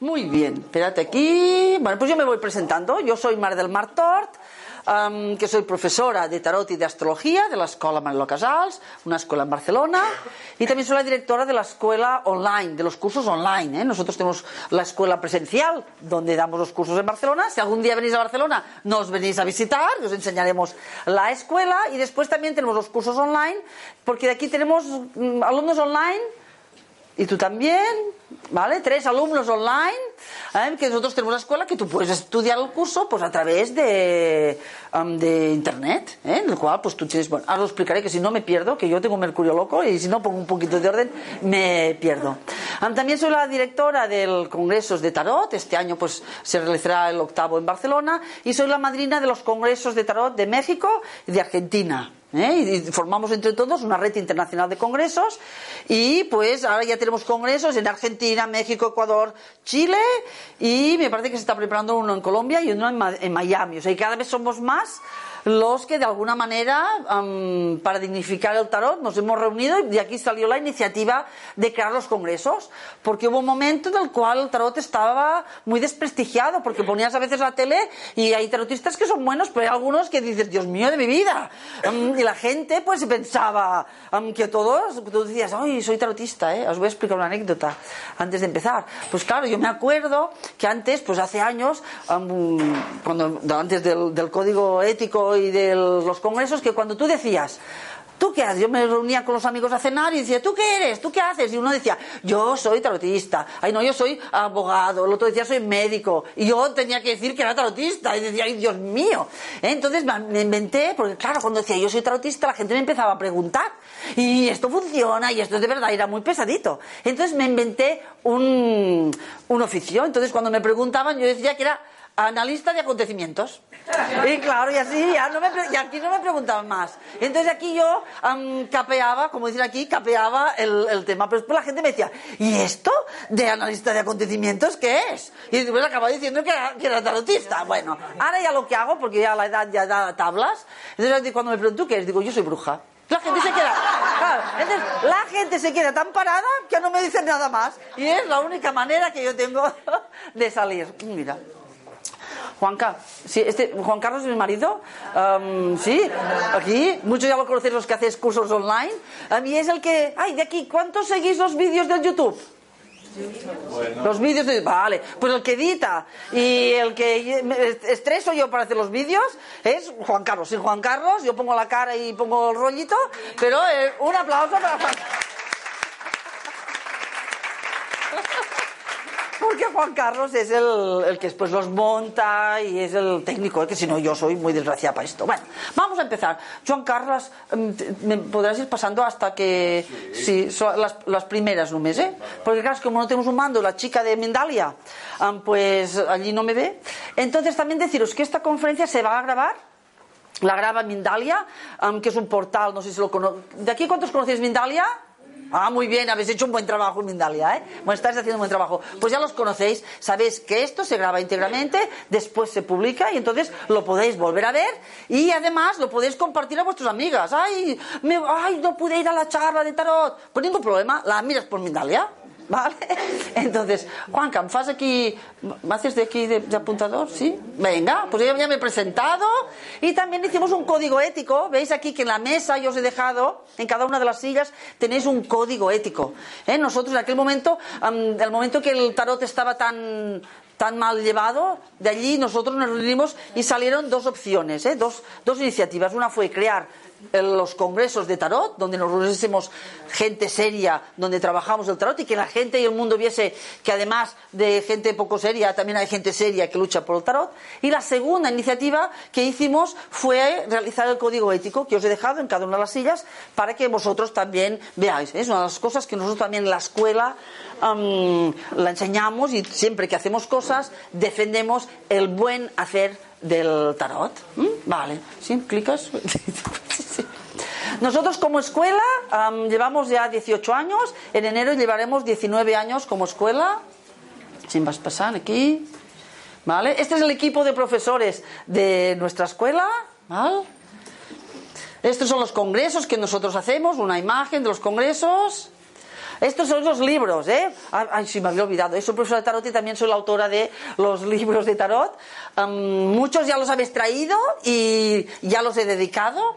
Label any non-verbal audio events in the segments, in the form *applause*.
Muy bien, espérate aquí. Bueno, pues yo me voy presentando. Yo soy Mar del Mar Tort, um, que soy profesora de tarot y de astrología de la Escuela Manolo Casals, una escuela en Barcelona, y también soy la directora de la escuela online, de los cursos online. ¿eh? Nosotros tenemos la escuela presencial, donde damos los cursos en Barcelona. Si algún día venís a Barcelona, nos venís a visitar, os enseñaremos la escuela, y después también tenemos los cursos online, porque de aquí tenemos mm, alumnos online y tú también, ¿vale? Tres alumnos online, ¿eh? que nosotros tenemos una escuela que tú puedes estudiar el curso pues a través de, um, de internet, ¿eh? en el cual pues tú tienes, bueno, ahora lo explicaré que si no me pierdo, que yo tengo mercurio loco y si no pongo un poquito de orden me pierdo. Um, también soy la directora del Congresos de Tarot, este año pues se realizará el octavo en Barcelona y soy la madrina de los Congresos de Tarot de México y de Argentina. ¿eh? y formamos entre todos una red internacional de congresos y pues ahora ya tenemos congresos en Argentina, México, Ecuador, Chile y me parece que se está preparando uno en Colombia y uno en, en Miami. O sea, y cada vez somos más los que de alguna manera, para dignificar el tarot, nos hemos reunido y de aquí salió la iniciativa de crear los congresos, porque hubo un momento en el cual el tarot estaba muy desprestigiado, porque ponías a veces la tele y hay tarotistas que son buenos, pero hay algunos que dices, Dios mío de mi vida. Y la gente pues pensaba am, que todos, tú decías, ay, soy tarotista, ¿eh? os voy a explicar una anécdota antes de empezar. Pues claro, yo me acuerdo que antes, pues hace años, cuando, antes del código ético y de los congresos, que cuando tú decías, ¿Tú qué haces? Yo me reunía con los amigos a cenar y decía, ¿tú qué eres? ¿Tú qué haces? Y uno decía, yo soy tarotista. Ay, no, yo soy abogado. El otro decía, soy médico. Y yo tenía que decir que era tarotista. Y decía, ay, Dios mío. ¿Eh? Entonces me inventé, porque claro, cuando decía yo soy tarotista, la gente me empezaba a preguntar. Y esto funciona, y esto es de verdad, era muy pesadito. Entonces me inventé un, un oficio. Entonces cuando me preguntaban, yo decía que era analista de acontecimientos. Y claro, y así, ya no me, y aquí no me preguntaban más. Entonces aquí yo am, capeaba, como dicen aquí, capeaba el, el tema. Pero después la gente me decía, ¿y esto de analista de acontecimientos qué es? Y después acababa diciendo que era, que era tarotista. Bueno, ahora ya lo que hago, porque ya la edad ya da tablas, entonces cuando me preguntan, ¿tú qué eres? Digo, yo soy bruja. La gente se queda, claro, entonces, la gente se queda tan parada que no me dicen nada más. Y es la única manera que yo tengo *laughs* de salir. Mira. Juanca, sí, este, Juan Carlos es mi marido, am, sí, aquí, muchos ya lo conocéis los que hacéis cursos online, Am, y es el que, ay, de aquí, ¿cuántos seguís los vídeos del YouTube? Los vídeos de... Vale, pues el que edita y el que estreso yo para hacer los vídeos es Juan Carlos. Sin Juan Carlos, yo pongo la cara y pongo el rollito, pero eh, un aplauso para Juan Porque Juan Carlos es el, el que después los monta y es el técnico, que si no yo soy muy desgraciada para esto. Bueno, vamos a empezar. Juan Carlos, em, me podrás ir pasando hasta que... Sí, son las, las primeras només, ¿eh? Porque claro, es que como no tenemos un mando, la chica de Mindalia, em, pues allí no me ve. Entonces también deciros que esta conferencia se va a grabar. La graba Mindalia, que es un portal, no sé si lo conocéis. ¿De aquí cuántos conocéis Mindalia? Ah, muy bien, habéis hecho un buen trabajo en Mindalia, ¿eh? Bueno, estáis haciendo un buen trabajo. Pues ya los conocéis, sabéis que esto se graba íntegramente, después se publica y entonces lo podéis volver a ver y además lo podéis compartir a vuestras amigas. Ay, me- ay no pude ir a la charla de tarot. Pues ningún problema, la miras por Mindalia. ¿Vale? *laughs* Entonces, Juanca, ¿me aquí, me haces de aquí de, apuntador? ¿Sí? Venga, pues ya me he presentado y también hicimos un código ético. Veis aquí que en la mesa yo os he dejado, en cada una de las sillas tenéis un código ético. ¿eh? Nosotros en aquel momento, am, el momento que el tarot estaba tan tan mal llevado, de allí nosotros nos reunimos y salieron dos opciones, ¿eh? dos, dos iniciativas. Una fue crear los congresos de tarot, donde nos reunimos gente seria, donde trabajamos el tarot y que la gente y el mundo viese que además de gente poco seria, también hay gente seria que lucha por el tarot. Y la segunda iniciativa que hicimos fue realizar el código ético que os he dejado en cada una de las sillas para que vosotros también veáis. Es una de las cosas que nosotros también en la escuela la enseñamos y siempre que hacemos cosas defendemos el buen hacer del tarot. ¿Mm? Vale, ¿sí? ¿Clicas? *laughs* Nosotros como escuela llevamos ya 18 años, en enero llevaremos 19 años como escuela. Sin vas pasar aquí. ¿Vale? Este es el equipo de profesores de nuestra escuela. ¿Vale? Estos son los congresos que nosotros hacemos, una imagen de los congresos. Estos son los libros, ¿eh? Ay, sí, me había olvidado. Soy profesora de tarot y también soy la autora de los libros de tarot. muchos ya los habéis traído y ya los he dedicado.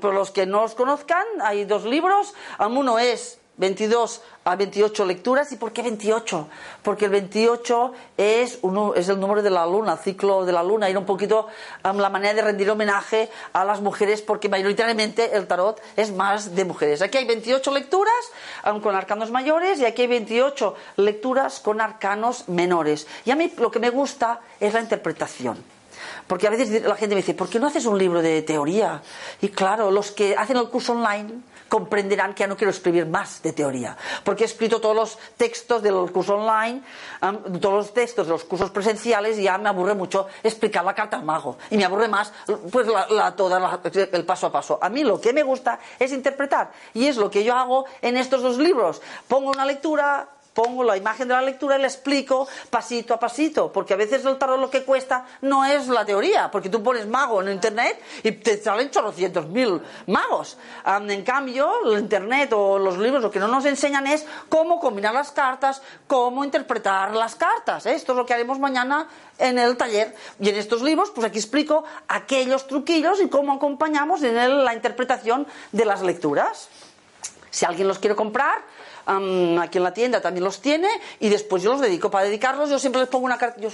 por los que no os conozcan, hay dos libros. uno es 22 a 28 lecturas. ¿Y por qué 28? Porque el 28 es, uno, es el número de la luna, ciclo de la luna, era un poquito la manera de rendir homenaje a las mujeres, porque mayoritariamente el tarot es más de mujeres. Aquí hay 28 lecturas con arcanos mayores y aquí hay 28 lecturas con arcanos menores. Y a mí lo que me gusta es la interpretación. Porque a veces la gente me dice, ¿por qué no haces un libro de teoría? Y claro, los que hacen el curso online comprenderán que ya no quiero escribir más de teoría, porque he escrito todos los textos del curso online, todos los textos de los cursos presenciales y ya me aburre mucho explicar la carta al mago y me aburre más pues la, toda el paso a paso. A mí lo que me gusta es interpretar y es lo que yo hago en estos dos libros. Pongo una lectura pongo la imagen de la lectura y le explico pasito a pasito, porque a veces el tarot lo que cuesta no es la teoría, porque tú pones mago en internet y te salen chorrocientos mil magos. en cambio, el internet o los libros lo que no nos enseñan es cómo combinar las cartas, cómo interpretar las cartas. ¿eh? Esto es lo que haremos mañana en el taller. Y en estos libros, pues aquí explico aquellos truquillos y cómo acompañamos en la interpretación de las lecturas. Si alguien los quiere comprar, aquí en la tienda también los tiene y después yo los dedico. Para dedicarlos yo siempre les pongo una carta, yo,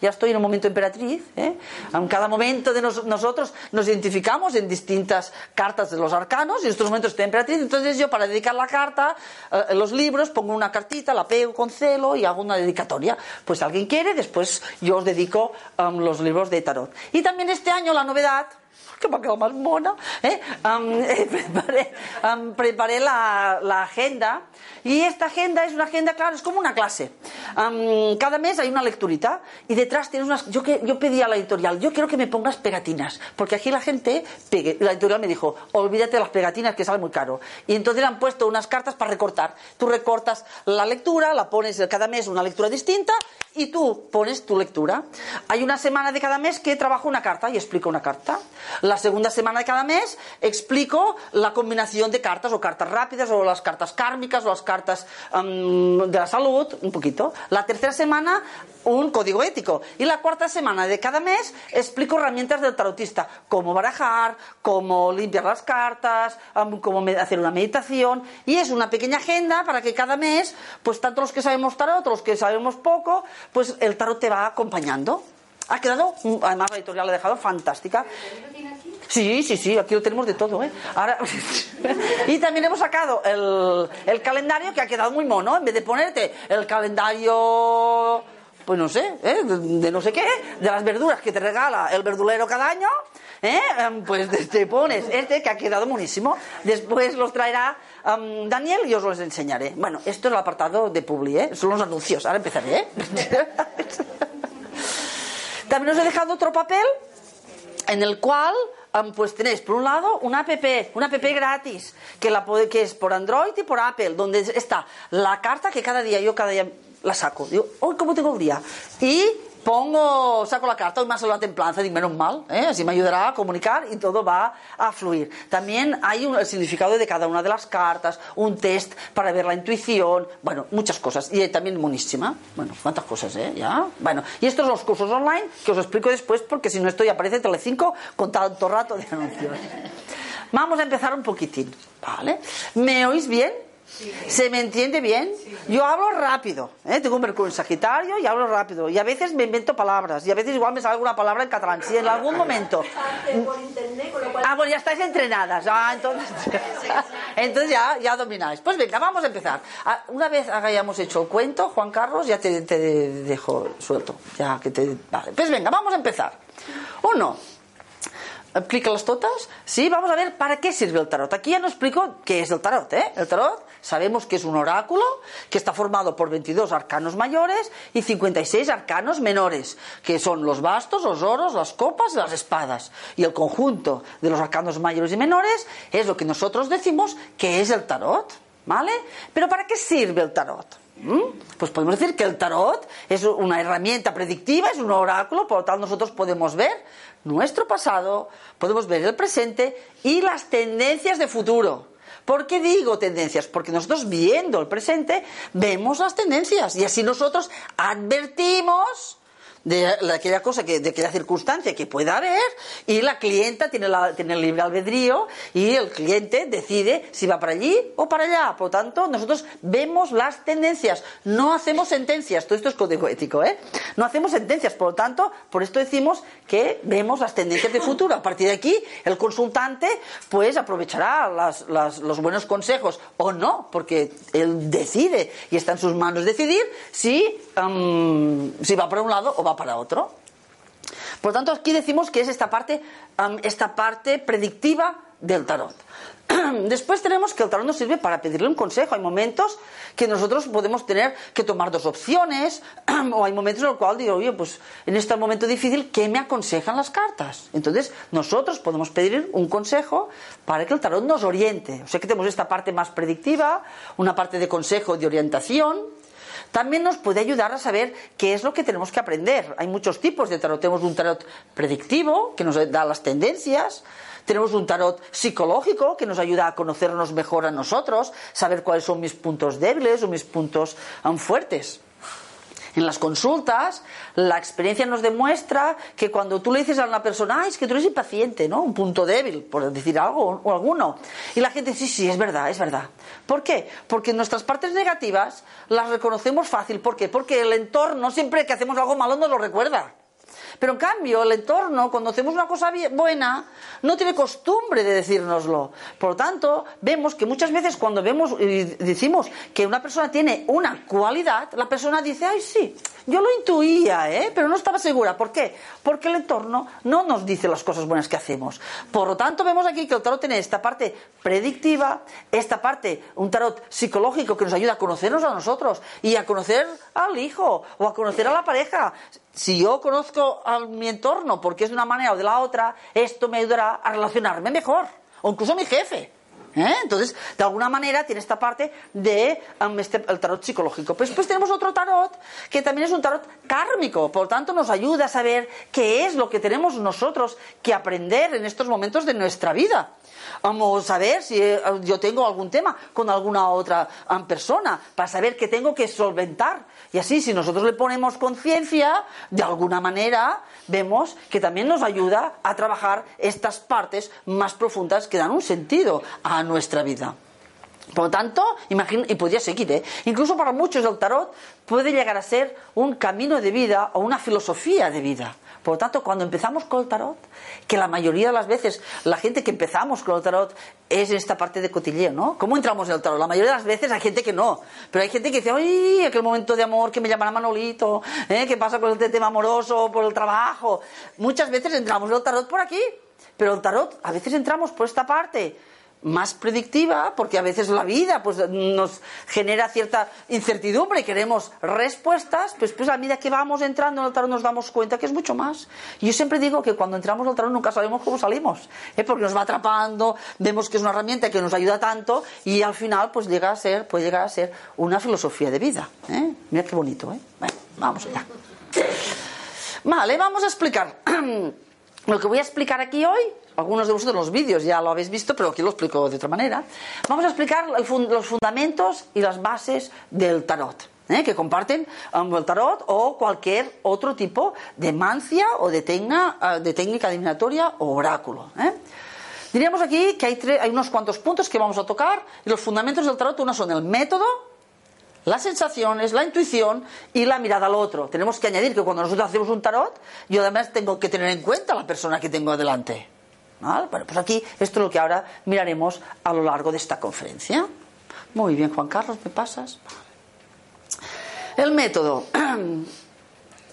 ya estoy en un momento emperatriz, ¿eh? en cada momento de nosotros nos identificamos en distintas cartas de los arcanos y en estos momentos estoy emperatriz, entonces yo para dedicar la carta, eh, los libros, pongo una cartita, la pego con celo y hago una dedicatoria. Pues alguien quiere, después yo os dedico los libros de tarot. Y también este año la novedad, que me ha quedado más mona, ¿eh? *laughs* preparé, la, agenda y esta agenda es una agenda, claro, es como una clase. cada mes hay una lecturita y detrás tienes unas... Yo, que, yo pedí a la editorial, yo quiero que me pongas pegatinas, porque aquí la gente, pegue, la editorial me dijo, olvídate de las pegatinas que sale muy caro. Y entonces le han puesto unas cartas para recortar. Tú recortas la lectura, la pones cada mes una lectura distinta y tú pones tu lectura. Hay una semana de cada mes que trabajo una carta y explico una carta. La segunda semana de cada mes explico la combinación de cartas o cartas rápidas o las cartas kármicas o las cartas de la salud, un poquito. La tercera semana un código ético. Y la cuarta semana de cada mes explico herramientas del tarotista, cómo barajar, cómo limpiar las cartas, cómo hacer una meditación. Y es una pequeña agenda para que cada mes, pues tanto los que sabemos tarot, los que sabemos poco, pues el tarot te va acompañando. Ha quedado, además la editorial la ha dejado fantástica. Sí, sí, sí, aquí lo tenemos de todo, ¿eh? Ahora, *laughs* y también hemos sacado el, el calendario que ha quedado muy mono. En vez de ponerte el calendario pues no sé, ¿eh? de no sé qué, de las verduras que te regala el verdulero cada año, ¿eh? Em, pues te pones este que ha quedado buenísimo. Después los traerá em, Daniel y os los enseñaré. Bueno, esto es el apartado de Publi, ¿eh? son los anuncios. Ahora empezaré. ¿eh? *laughs* También os he dejado otro papel en el cual pues tenéis por un lado una app, una app gratis que, la, que es por Android y por Apple, donde está la carta que cada día yo cada día la saco. Digo, hoy cómo tengo el día. Y pongo, saco la carta, hoy más la templanza, digo, menos mal, ¿eh? así me ayudará a comunicar y todo va a fluir. También hay un, el significado de cada una de las cartas, un test para ver la intuición, bueno, muchas cosas. Y también monísima, bueno, cuántas cosas, ¿eh? ¿Ya? Bueno, y estos son los cursos online que os explico después porque si no estoy aparece Telecinco con tanto rato de anuncios. Vamos a empezar un poquitín, ¿vale? ¿Me oís bien? ¿Se me entiende bien? Yo hablo rápido, ¿eh? tengo un Mercurio en Sagitario y hablo rápido. Y a veces me invento palabras y a veces igual me sale alguna palabra en catalán. Si en algún momento... Ah, bueno, ya estáis entrenadas. Ah, entonces, *laughs* entonces ya, ya domináis. Pues venga, vamos a empezar. Ah, Una vez hayamos hecho el cuento, Juan Carlos, ya te, te dejo suelto. Ya que te... Vale, pues venga, vamos a empezar. Uno. Explícalas todas. Sí, vamos a ver para qué sirve el tarot. Aquí ya no explico qué es el tarot. ¿eh? El tarot sabemos que es un oráculo que está formado por 22 arcanos mayores y 56 arcanos menores, que son los bastos, los oros, las copas y las espadas. Y el conjunto de los arcanos mayores y menores es lo que nosotros decimos que es el tarot. ¿Vale? Pero ¿para qué sirve el tarot? ¿Mm? Pues podemos decir que el tarot es una herramienta predictiva, es un oráculo, por lo tanto nosotros podemos ver nuestro pasado, podemos ver el presente y las tendencias de futuro. ¿Por qué digo tendencias? Porque nosotros viendo el presente vemos las tendencias y así nosotros advertimos de, aquella cosa, que, de aquella circunstancia que pueda haber y la clienta tiene, la, el libre albedrío y el cliente decide si va para allí o para allá. Por lo tanto, nosotros vemos las tendencias, no hacemos sentencias. Todo esto es código ético, ¿eh? No hacemos sentencias. Por lo tanto, por esto decimos que vemos las tendencias de futuro. A partir de aquí, el consultante pues aprovechará las, los buenos consejos o no, porque él decide y está en sus manos decidir si, si va para un lado o va para otro. Por tanto, aquí decimos que es esta parte, esta parte predictiva del tarot. *clears throat* Después tenemos que el tarot nos sirve para pedirle un consejo. Hay momentos que nosotros podemos tener que tomar dos opciones, *clears throat* o hay momentos en los cuales digo, oye, pues en este momento difícil, ¿qué me aconsejan las cartas? Entonces, nosotros podemos pedir un consejo para que el tarot nos oriente. O sea que tenemos esta parte más predictiva, una parte de consejo, de orientación, también nos puede ayudar a saber qué es lo que tenemos que aprender. Hay muchos tipos de tarot. Tenemos un tarot predictivo, que nos da las tendencias. Tenemos un tarot psicológico que nos ayuda a conocernos mejor a nosotros, saber cuáles son mis puntos débiles o mis puntos fuertes. En las consultas, la experiencia nos demuestra que cuando tú le dices a una persona, es que tú eres impaciente, ¿no? Un punto débil, por decir algo o alguno. Y la gente dice, sí, sí, es verdad, es verdad. ¿Por qué? Porque nuestras partes negativas las reconocemos fácil. ¿Por qué? Porque el entorno, siempre que hacemos algo malo, nos lo recuerda. Pero en cambio, el entorno, cuando hacemos una cosa buena, no tiene costumbre de decírnoslo. Por lo tanto, vemos que muchas veces cuando vemos y decimos que una persona tiene una cualidad, la persona dice, ay, sí, yo lo intuía, ¿eh? pero no estaba segura. ¿Por qué? Porque el entorno no nos dice las cosas buenas que hacemos. Por lo tanto, vemos aquí que el tarot tiene esta parte predictiva, esta parte, un tarot psicológico que nos ayuda a conocernos a nosotros y a conocer al hijo o a conocer a la pareja si yo conozco a mi entorno porque es de una manera o de la otra, esto me ayudará a relacionarme mejor, o incluso mi jefe. ¿eh? Entonces, de alguna manera tiene esta parte de um, este, el tarot psicológico. Pero después tenemos otro tarot que también es un tarot kármico, por lo tanto nos ayuda a saber qué es lo que tenemos nosotros que aprender en estos momentos de nuestra vida. Vamos a ver si eh, yo tengo algún tema con alguna otra persona para saber qué tengo que solventar. Y así, si nosotros le ponemos conciencia, de alguna manera vemos que también nos ayuda a trabajar estas partes más profundas que dan un sentido a nuestra vida. Por lo tanto, imagino, y podría seguir, ¿eh? incluso para muchos el tarot puede llegar a ser un camino de vida o una filosofía de vida. Por lo tanto, cuando empezamos con el tarot, que la mayoría de las veces la gente que empezamos con el tarot es esta parte de cotilleo, ¿no? ¿Cómo entramos en el tarot? La mayoría de las veces hay gente que no, pero hay gente que dice, ¡ay, aquel momento de amor que me llamará Manolito! ¿eh? ¿Qué pasa con el tema amoroso, por el trabajo? Muchas veces entramos en el tarot por aquí, pero el tarot a veces entramos por esta parte más predictiva, porque a veces la vida pues, nos genera cierta incertidumbre y queremos respuestas, pues, pues a medida que vamos entrando en el tarot nos damos cuenta que es mucho más. Yo siempre digo que cuando entramos al tarot nunca sabemos cómo salimos, ¿eh? porque nos va atrapando, vemos que es una herramienta que nos ayuda tanto y al final pues llega a ser, puede llegar a ser una filosofía de vida. ¿eh? Mira qué bonito, ¿eh? Bueno, vamos allá. Vale, vamos a explicar. *clears throat* Lo que voy a explicar aquí hoy algunos de vosotros los vídeos ya lo habéis visto, pero aquí lo explico de otra manera. Vamos a explicar los fundamentos y las bases del tarot. ¿eh? que comparten um, el tarot o cualquier otro tipo de mancia o de, de técnica adivinatoria o oráculo. ¿eh? Diríamos aquí que hay, hay unos cuantos puntos que vamos a tocar y los fundamentos del tarot, uno son el método, las sensaciones, la intuición y la mirada al otro. Tenemos que añadir que cuando nosotros hacemos un tarot, yo además tengo que tener en cuenta la persona que tengo adelante. Bueno, pues aquí esto es lo que ahora miraremos a lo largo de esta conferencia. Muy bien, Juan Carlos, ¿me pasas? El método. *clears throat*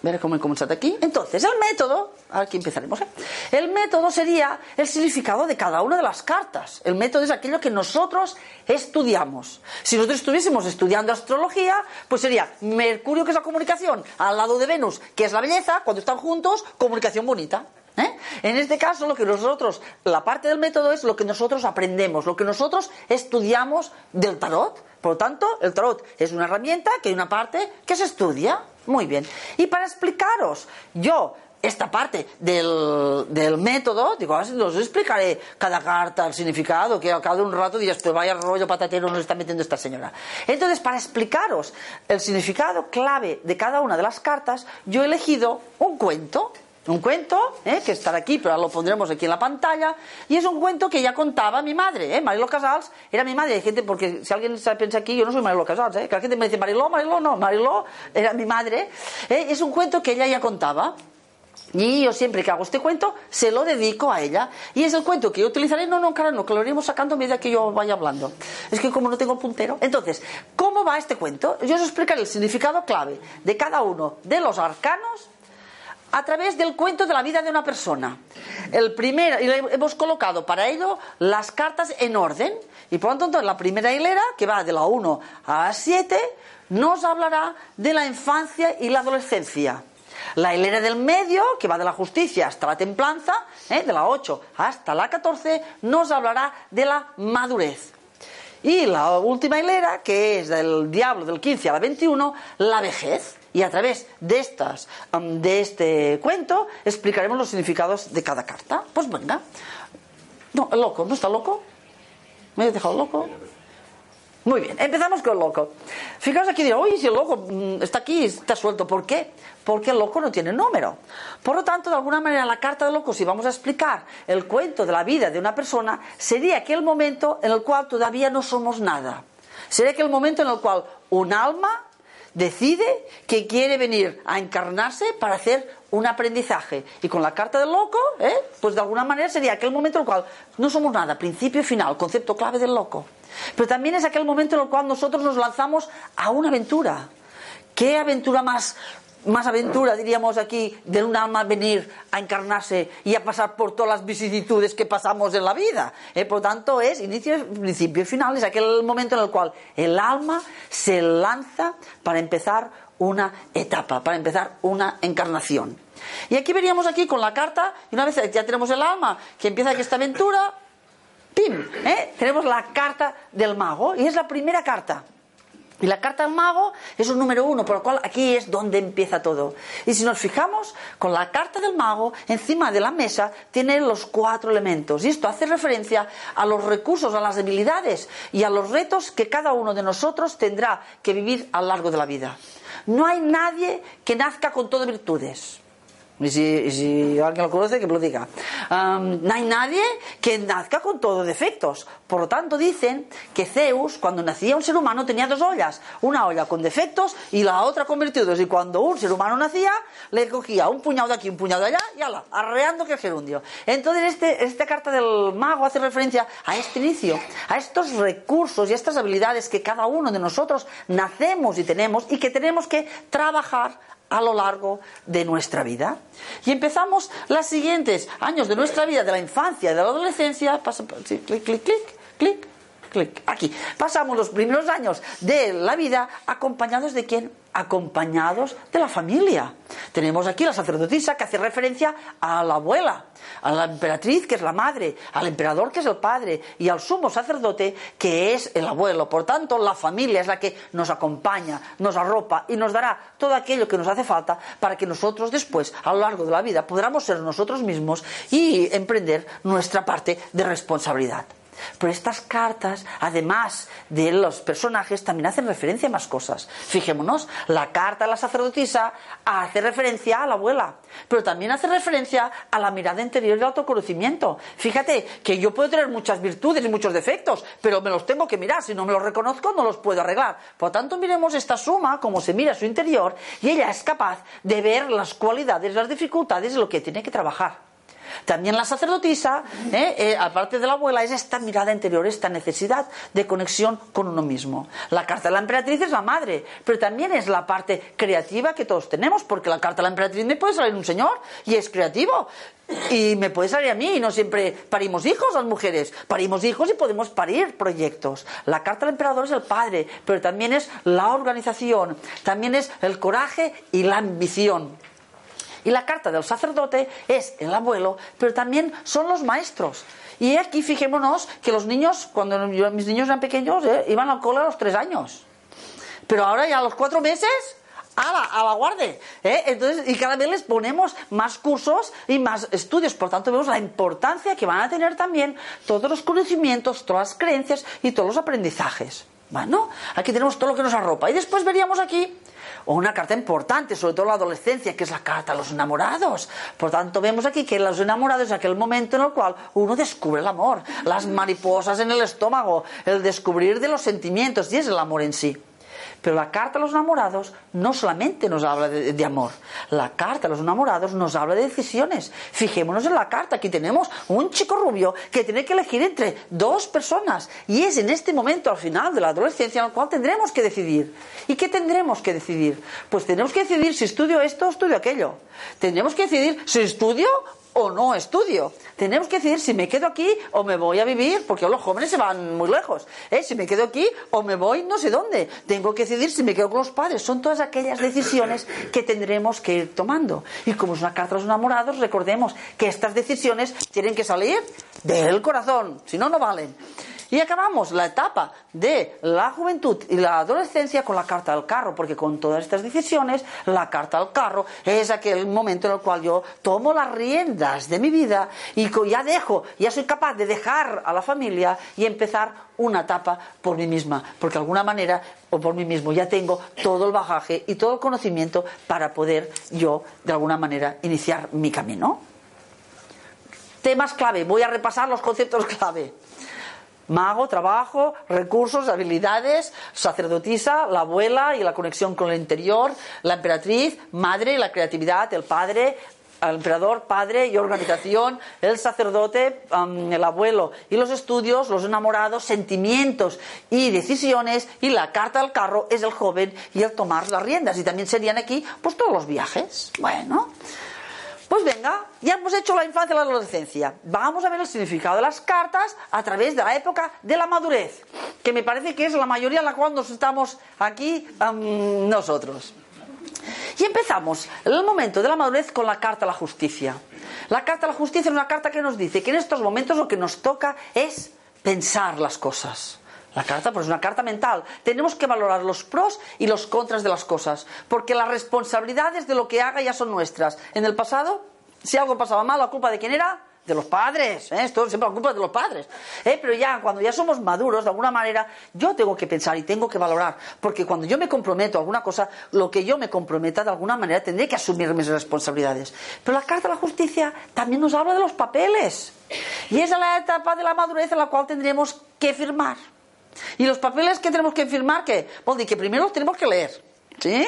Veré cómo he comenzado aquí. Entonces, el método, aquí empezaremos. ¿eh? El método sería el significado de cada una de las cartas. El método es aquello que nosotros estudiamos. Si nosotros estuviésemos estudiando astrología, pues sería Mercurio, que es la comunicación, al lado de Venus, que es la belleza, cuando están juntos, comunicación bonita. ¿Eh? En este caso, lo que nosotros, la parte del método es lo que nosotros aprendemos, lo que nosotros estudiamos del tarot. Por lo tanto, el tarot es una herramienta que hay una parte que se estudia. Muy bien. Y para explicaros yo esta parte del, del método, digo, ahora os explicaré cada carta, el significado, que a cada un rato dirás, pues vaya rollo patatero nos está metiendo esta señora. Entonces, para explicaros el significado clave de cada una de las cartas, yo he elegido un cuento, un cuento, ¿eh? que está aquí, pero lo pondremos aquí en la pantalla, y es un cuento que ya contaba mi madre, ¿eh? Marilo Casals era mi madre, hay gente, porque si alguien se piensa aquí, yo no soy Marilo Casals, ¿eh? que la gente me dice Mariló, Mariló, no, Mariló era mi madre, ¿eh? es un cuento que ella ya contaba, y yo siempre que hago este cuento, se lo dedico a ella. Y es el cuento que yo utilizaré. No, no, claro, no, que lo iremos sacando a medida que yo vaya hablando. Es que como no tengo puntero. Entonces, ¿cómo va este cuento? Yo os explicaré el significado clave de cada uno de los arcanos a través del cuento de la vida de una persona. El primer, y hemos colocado para ello las cartas en orden. Y por lo tanto, la primera hilera, que va de la 1 a la 7, nos hablará de la infancia y la adolescencia. La hilera del medio, que va de la justicia hasta la templanza, ¿eh? de la 8 hasta la 14, nos hablará de la madurez. Y la última hilera, que es del diablo del 15 a la 21, la vejez. Y a través de estas, de este cuento, explicaremos los significados de cada carta. Pues venga. No, el loco, ¿no está loco? ¿Me he dejado loco? Muy bien, empezamos con loco. Fijaos aquí, dirá, oye, si el loco mm, está aquí, está suelto, ¿por qué? Porque el loco no tiene número. Por lo tanto, de alguna manera, la carta del loco, si vamos a explicar el cuento de la vida de una persona, sería aquel momento en el cual todavía no somos nada. Sería aquel momento en el cual un alma decide que quiere venir a encarnarse para hacer un aprendizaje. Y con la carta del loco, ¿eh? pues de alguna manera sería aquel momento en el cual no somos nada, principio y final, concepto clave del loco. Pero también es aquel momento en el cual nosotros nos lanzamos a una aventura. ¿Qué aventura más más aventura, diríamos aquí, de un alma venir a encarnarse y a pasar por todas las vicisitudes que pasamos en la vida. Eh, por tanto, es inicio, principio y final, es aquel momento en el cual el alma se lanza para empezar una etapa, para empezar una encarnación. Y aquí veríamos aquí con la carta, y una vez ya tenemos el alma que empieza esta aventura, ¡pim! ¿eh? Tenemos la carta del mago, y es la primera carta. Y la carta del mago es un número uno, por lo cual aquí es donde empieza todo. Y si nos fijamos, con la carta del mago, encima de la mesa tiene los cuatro elementos. Y esto hace referencia a los recursos, a las debilidades y a los retos que cada uno de nosotros tendrá que vivir a lo largo de la vida. No hay nadie que nazca con todas virtudes. Y si, alguien lo conoce, que lo diga. no hay nadie que nazca con todos defectos. Por lo tanto, dicen que Zeus, cuando nacía un ser humano, tenía dos ollas. Una olla con defectos y la otra con virtudes. Y cuando un ser humano nacía, le cogía un puñado de aquí, un puñado de allá, y ala, arreando que el gerundio. Entonces, este, esta carta del mago hace referencia a este inicio, a estos recursos y a estas habilidades que cada uno de nosotros nacemos y tenemos y que tenemos que trabajar a lo largo de nuestra vida. Y empezamos los siguientes años de nuestra vida, de la infancia, de la adolescencia, pasa, clic, clic, clic, clic, aquí. Pasamos los primeros años de la vida acompañados de quién? Acompañados de la familia. Tenemos aquí la sacerdotisa que hace referencia a la abuela, a la emperatriz que es la madre, al emperador que es el padre y al sumo sacerdote que es el abuelo. Por tanto, la familia es la que nos acompaña, nos arropa y nos dará todo aquello que nos hace falta para que nosotros después, a lo largo de la vida, podamos ser nosotros mismos y emprender nuestra parte de responsabilidad. Pero estas cartas, además de los personajes, también hacen referencia a más cosas. Fijémonos, la carta de la sacerdotisa hace referencia a la abuela, pero también hace referencia a la mirada interior y el autoconocimiento. Fíjate que yo puedo tener muchas virtudes y muchos defectos, pero me los tengo que mirar. Si no me los reconozco, no los puedo arreglar. Por lo tanto, miremos esta suma, como se mira su interior, y ella es capaz de ver las cualidades, las dificultades de lo que tiene que trabajar. También la sacerdotisa, ¿eh? Eh, aparte de la abuela, es esta mirada interior, esta necesidad de conexión con uno mismo. La carta de la emperatriz es la madre, pero también es la parte creativa que todos tenemos, porque la carta de la emperatriz me puede salir un señor y es creativo. Y me puede salir a mí, y no siempre parimos hijos las mujeres, parimos hijos y podemos parir proyectos. La carta del emperador es el padre, pero también es la organización, también es el coraje y la ambición. Y la carta del sacerdote es el abuelo, pero también son los maestros. Y aquí fijémonos que los niños, cuando mis niños eran pequeños, eh, iban al cole a los tres años. Pero ahora ya a los cuatro meses a la, a. ¿eh? Entonces, y cada vez les ponemos más cursos y más estudios. Por tanto, vemos la importancia que van a tener también todos los conocimientos, todas las creencias y todos los aprendizajes. Bueno, aquí tenemos todo lo que nos arropa. Y después veríamos aquí o una carta importante, sobre todo la adolescencia, que es la carta a los enamorados. Por tanto, vemos aquí que los enamorados es aquel momento en el cual uno descubre el amor, las mariposas en el estómago, el descubrir de los sentimientos, y es el amor en sí. Pero la carta a los enamorados no solamente nos habla de, amor, la carta a los enamorados nos habla de decisiones. Fijémonos en la carta, aquí tenemos un chico rubio que tiene que elegir entre dos personas y es en este momento, al final de la adolescencia, en el cual tendremos que decidir. ¿Y qué tendremos que decidir? Pues tenemos que decidir si estudio esto o estudio aquello. Tendremos que decidir si estudio o no estudio. Tenemos que decidir si me quedo aquí o me voy a vivir, porque los jóvenes se van muy lejos. ¿eh? Si me quedo aquí o me voy no sé dónde. Tengo que decidir si me quedo con los padres. Son todas aquellas decisiones que tendremos que ir tomando. Y como es una carta a los enamorados, recordemos que estas decisiones tienen que salir del corazón, si no, no valen. Y acabamos la etapa de la juventud y la adolescencia con la carta al carro, porque con todas estas decisiones, la carta al carro es aquel momento en el cual yo tomo las riendas de mi vida y ya dejo, ya soy capaz de dejar a la familia y empezar una etapa por mí misma, porque de alguna manera, o por mí mismo, ya tengo todo el bagaje y todo el conocimiento para poder yo, de alguna manera, iniciar mi camino. Temas clave, voy a repasar los conceptos clave mago, trabajo, recursos, habilidades, sacerdotisa, la abuela y la conexión con el interior, la emperatriz, madre, la creatividad, el padre, el emperador, padre y organización, el sacerdote, el abuelo y los estudios, los enamorados, sentimientos y decisiones, y la carta al carro es el joven y el tomar las riendas. Y también serían aquí, pues todos los viajes. Bueno. Pues venga, ya hemos hecho la infancia y la adolescencia. Vamos a ver el significado de las cartas a través de la época de la madurez, que me parece que es la mayoría en la cual nos estamos aquí nosotros. Y empezamos el momento de la madurez con la carta a la justicia. La carta a la justicia es una carta que nos dice que en estos momentos lo que nos toca es pensar las cosas. La carta, pues es una carta mental. Tenemos que valorar los pros y los contras de las cosas, porque las responsabilidades de lo que haga ya son nuestras. En el pasado, si algo pasaba mal, la culpa de quién era? De los padres, ¿eh? esto siempre la culpa de los padres. ¿eh? Pero ya, cuando ya somos maduros, de alguna manera, yo tengo que pensar y tengo que valorar, porque cuando yo me comprometo a alguna cosa, lo que yo me comprometa, de alguna manera, tendré que asumir mis responsabilidades. Pero la Carta de la Justicia también nos habla de los papeles. Y esa es la etapa de la madurez en la cual tendremos que firmar. Y los papeles que tenemos que firmar, que, bueno, que primero los tenemos que leer, ¿sí?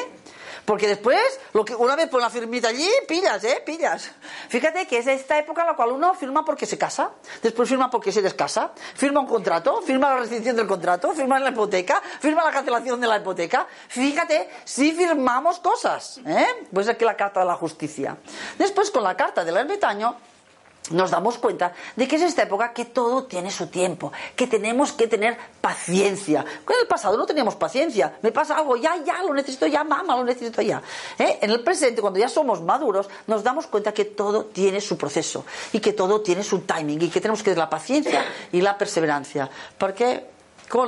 Porque después, lo que una vez por la firmita allí, pillas, ¿eh? Pillas. Fíjate que es esta época en la cual uno firma porque se casa, después firma porque se descasa, firma un contrato, firma la rescisión del contrato, firma la hipoteca, firma la cancelación de la hipoteca. Fíjate, si firmamos cosas, ¿eh? Pues aquí la carta de la justicia. Después, con la carta del ermitaño, nos damos cuenta de que es esta época que todo tiene su tiempo, que tenemos que tener paciencia. En el pasado no teníamos paciencia, me pasa algo, ya, ya, lo necesito ya, mamá, lo necesito ya. ¿Eh? En el presente, cuando ya somos maduros, nos damos cuenta que todo tiene su proceso y que todo tiene su timing y que tenemos que tener la paciencia y la perseverancia. Porque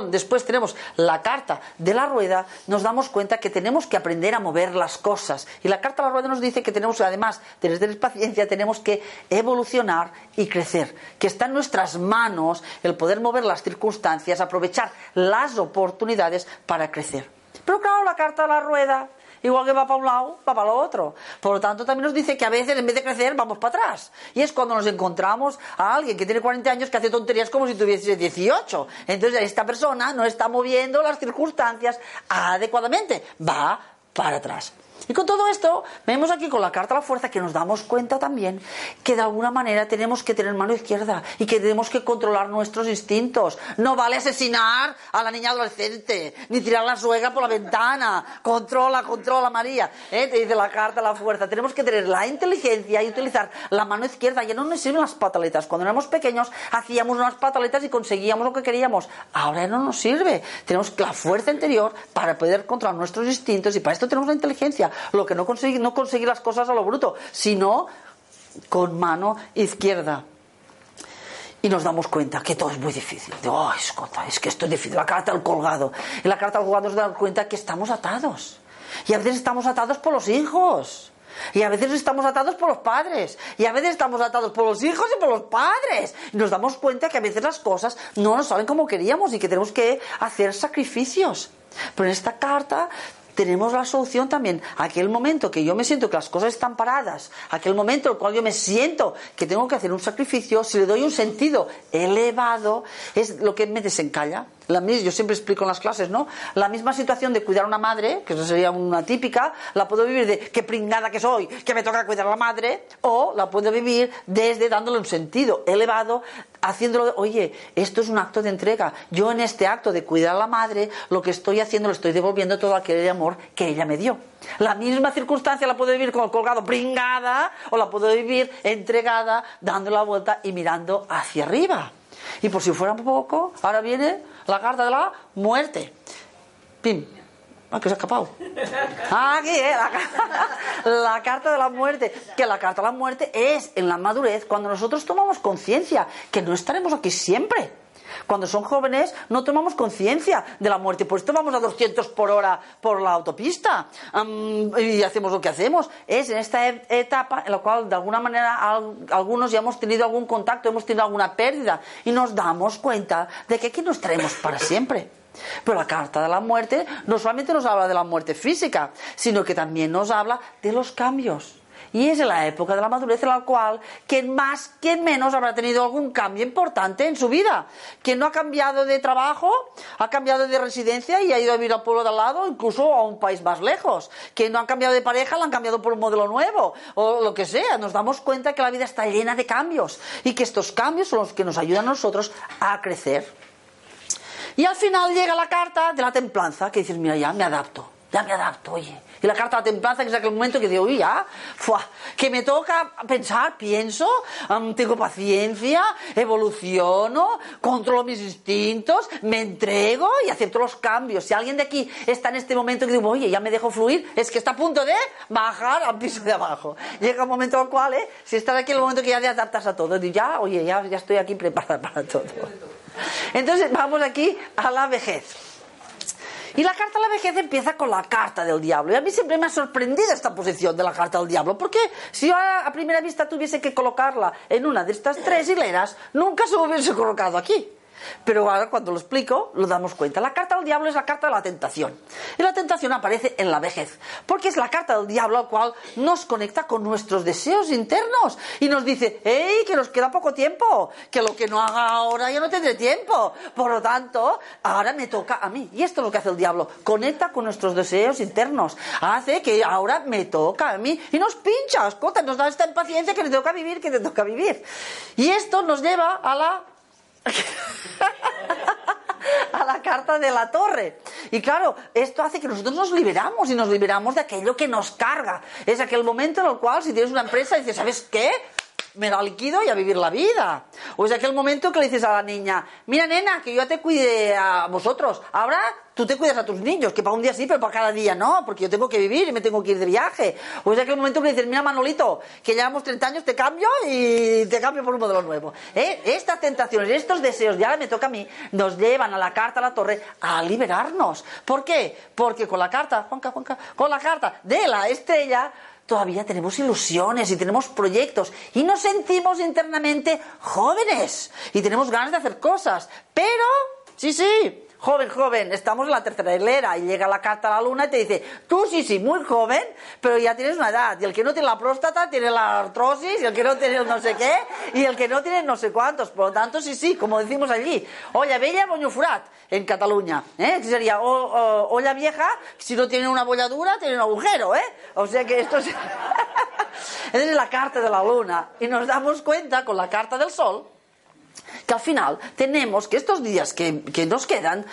después tenemos la carta de la rueda, nos damos cuenta que tenemos que aprender a mover las cosas. Y la carta de la rueda nos dice que tenemos, además de tener paciencia, tenemos que evolucionar y crecer. Que está en nuestras manos el poder mover las circunstancias, aprovechar las oportunidades para crecer. Pero claro, la carta de la rueda igual que va para un lado, va para el otro. Por lo tanto, también nos dice que a veces, en vez de crecer, vamos para atrás. Y es cuando nos encontramos a alguien que tiene 40 años que hace tonterías como si tuviese 18. Entonces, esta persona no está moviendo las circunstancias adecuadamente, va para atrás. Y con todo esto, vemos aquí con la carta a la fuerza que nos damos cuenta también que de alguna manera tenemos que tener mano izquierda y que tenemos que controlar nuestros instintos. No vale asesinar a la niña adolescente, ni tirar la suegra por la ventana. Controla, controla, María. ¿Eh? Te dice la carta a la fuerza. Tenemos que tener la inteligencia y utilizar la mano izquierda. Ya no nos sirven las pataletas. Cuando éramos pequeños hacíamos unas pataletas y conseguíamos lo que queríamos. Ahora ya no nos sirve. Tenemos la fuerza interior para poder controlar nuestros instintos y para esto tenemos la inteligencia lo que no conseguir, no conseguir las cosas a lo bruto, sino con mano izquierda. Y nos damos cuenta que todo es muy difícil. De, oh, escota, es que esto es difícil. La carta del colgado. En la carta del colgado nos damos cuenta que estamos atados. Y a veces estamos atados por los hijos. Y a veces estamos atados por los padres. Y a veces estamos atados por los hijos y por los padres. Y nos damos cuenta que a veces las cosas no nos salen como queríamos y que tenemos que hacer sacrificios. Pero en esta carta tenemos la solución también. Aquel momento que yo me siento que las cosas están paradas, aquel momento en el cual yo me siento que tengo que hacer un sacrificio, si le doy un sentido elevado, es lo que me desencalla. La, yo siempre explico en las clases, ¿no? La misma situación de cuidar a una madre, que eso sería una típica, la puedo vivir de qué pringada que soy, que me toca cuidar a la madre, o la puedo vivir desde dándole un sentido elevado, haciéndolo de, oye, esto es un acto de entrega. Yo en este acto de cuidar a la madre, lo que estoy haciendo, le estoy devolviendo todo aquel amor que ella me dio. La misma circunstancia la puedo vivir con el colgado pringada, o la puedo vivir entregada, dando la vuelta y mirando hacia arriba. Y por si fuera poco, ahora viene la carta de la muerte. Pim. Ah, que se ha escapado. Ah, aquí, ¿eh? La, *laughs* la, carta de la muerte. Que la carta de la muerte es en la madurez cuando nosotros tomamos conciencia que no estaremos aquí siempre. Cuando son jóvenes no tomamos conciencia de la muerte, por esto vamos a 200 por hora por la autopista y hacemos lo que hacemos. Es en esta e-, etapa en la cual de alguna manera algunos ya hemos tenido algún contacto, hemos tenido alguna pérdida y nos damos cuenta de que aquí no estaremos para siempre. Pero la carta de la muerte no solamente nos habla de la muerte física, sino que también nos habla de los cambios. Y es la época de la madurez en la cual quien más, quien menos habrá tenido algún cambio importante en su vida. Quien no ha cambiado de trabajo, ha cambiado de residencia y ha ido a vivir al pueblo de al lado, incluso a un país más lejos. Quien no ha cambiado de pareja, la han cambiado por un modelo nuevo, o lo que sea. Nos damos cuenta que la vida está llena de cambios y que estos cambios son los que nos ayudan a nosotros a crecer. Y al final llega la carta de la templanza, que dices, mira, ya me adapto, ya me adapto, oye y la carta de la templanza, que es aquel momento que digo, uy, ya, que me toca pensar, pienso, tengo paciencia, evoluciono, controlo mis instintos, me entrego y acepto los cambios. Si alguien de aquí está en este momento que digo, oye, ya me dejo fluir, es que está a punto de bajar al piso de abajo. Llega un momento al cual, ¿eh? si estás aquí el momento que ya te adaptas a todo, digo, ya, oye, ya, ya estoy aquí preparada para todo. Entonces, vamos aquí a la vejez. Y la carta de la vejez empieza con la carta del diablo. Y a mí siempre me ha sorprendido esta posición de la carta del diablo, porque si yo a, primera vista tuviese que colocarla en una de estas tres hileras, nunca se hubiese colocado aquí. Pero ahora cuando lo explico, lo damos cuenta. La carta del diablo es la carta de la tentación. Y la tentación aparece en la vejez, porque es la carta del diablo al cual nos conecta con nuestros deseos internos y nos dice, ¡hey, que nos queda poco tiempo! Que lo que no haga ahora ya no tendré tiempo. Por lo tanto, ahora me toca a mí. Y esto es lo que hace el diablo. Conecta con nuestros deseos internos. Hace que ahora me toca a mí. Y nos pincha, escota, nos da esta impaciencia que te toca vivir, que te toca vivir. Y esto nos lleva a la *laughs* a la carta de la torre. Y claro, esto hace que nosotros nos liberamos y nos liberamos de aquello que nos carga. Es aquel momento en el cual si tienes una empresa y dices, ¿sabes qué? Me la liquido y a vivir la vida. O es aquel momento que le dices a la niña, mira nena, que yo ya te cuide a vosotros, ahora tú te cuidas a tus niños, que para un día sí, pero para cada día no, porque yo tengo que vivir y me tengo que ir de viaje. O es aquel momento que le dices, mira Manolito, que llevamos 30 años, te cambio y te cambio por un modelo nuevo. ¿Eh? Estas tentaciones, estos deseos, ya me toca a mí, nos llevan a la carta a la torre a liberarnos. ¿Por qué? Porque con la carta, Juanca, Juanca, con la carta de la estrella, todavía tenemos ilusiones y tenemos proyectos y nos sentimos internamente jóvenes y tenemos ganas de hacer cosas. Pero, sí, sí, joven, joven, estamos en la tercera hilera y llega la carta a la luna y te dice, tú sí, sí, muy joven, pero ya tienes una edad. Y el que no tiene la próstata tiene la artrosis, y el que no tiene no sé qué, y el que no tiene no sé cuántos. Por lo tanto, sí, sí, como decimos allí, olla bella, boño furat, en Cataluña. ¿eh? Que sería o, olla vieja, si no tiene una bolladura, tiene un agujero, ¿eh? O sea que esto es... *laughs* es la carta de la luna. Y nos damos cuenta con la carta del sol que al final tenemos que estos días que, nos quedan,